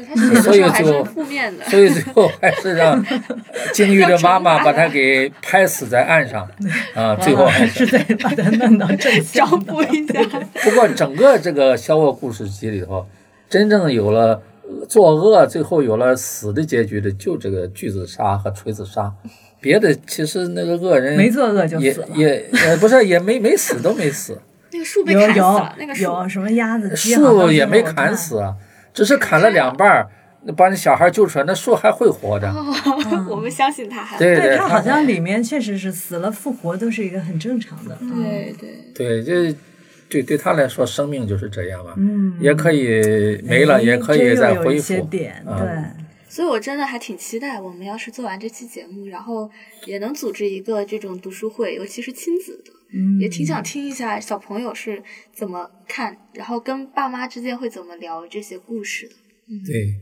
所以就负面的。所以最后还是让 鲸鱼的妈妈把它给拍死在岸上 啊，最后还是。是在把它弄到正 找向的补一下，不过整个这个肖沃故事集里头，真正有了呃作恶，最后有了死的结局的，就这个锯子鲨和锤子鲨，别的其实那个恶人没作恶就也死了。也呃不是也没没死都没死，那个树被砍死有了，那个树有什么鸭子、树也没砍死啊，只是砍了两半儿，把那小孩救出来，那树还会活着。我们相信他还对对，他好像里面确实是死了复活都是一个很正常的。对对，对，这对对他来说，生命就是这样嘛，嗯，也可以没了，哎也可以再恢复些点，啊对，所以我真的还挺期待我们要是做完这期节目，然后也能组织一个这种读书会，尤其是亲子的，嗯，也挺想听一下小朋友是怎么看，然后跟爸妈之间会怎么聊这些故事的。对，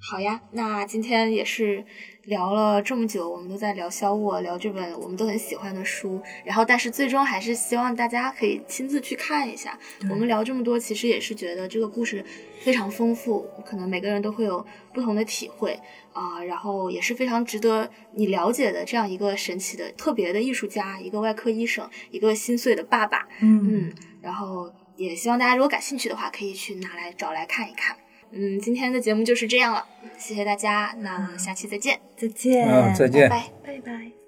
好呀，那今天也是聊了这么久，我们都在聊肖沃，聊这本我们都很喜欢的书。然后，但是最终还是希望大家可以亲自去看一下。我们聊这么多，其实也是觉得这个故事非常丰富，可能每个人都会有不同的体会啊、然后也是非常值得你了解的这样一个神奇的、特别的艺术家，一个外科医生，一个心碎的爸爸。嗯，嗯，然后也希望大家如果感兴趣的话，可以去拿来找来看一看。嗯，今天的节目就是这样了，谢谢大家，那下期再见，再见，嗯，再见。拜拜，拜拜。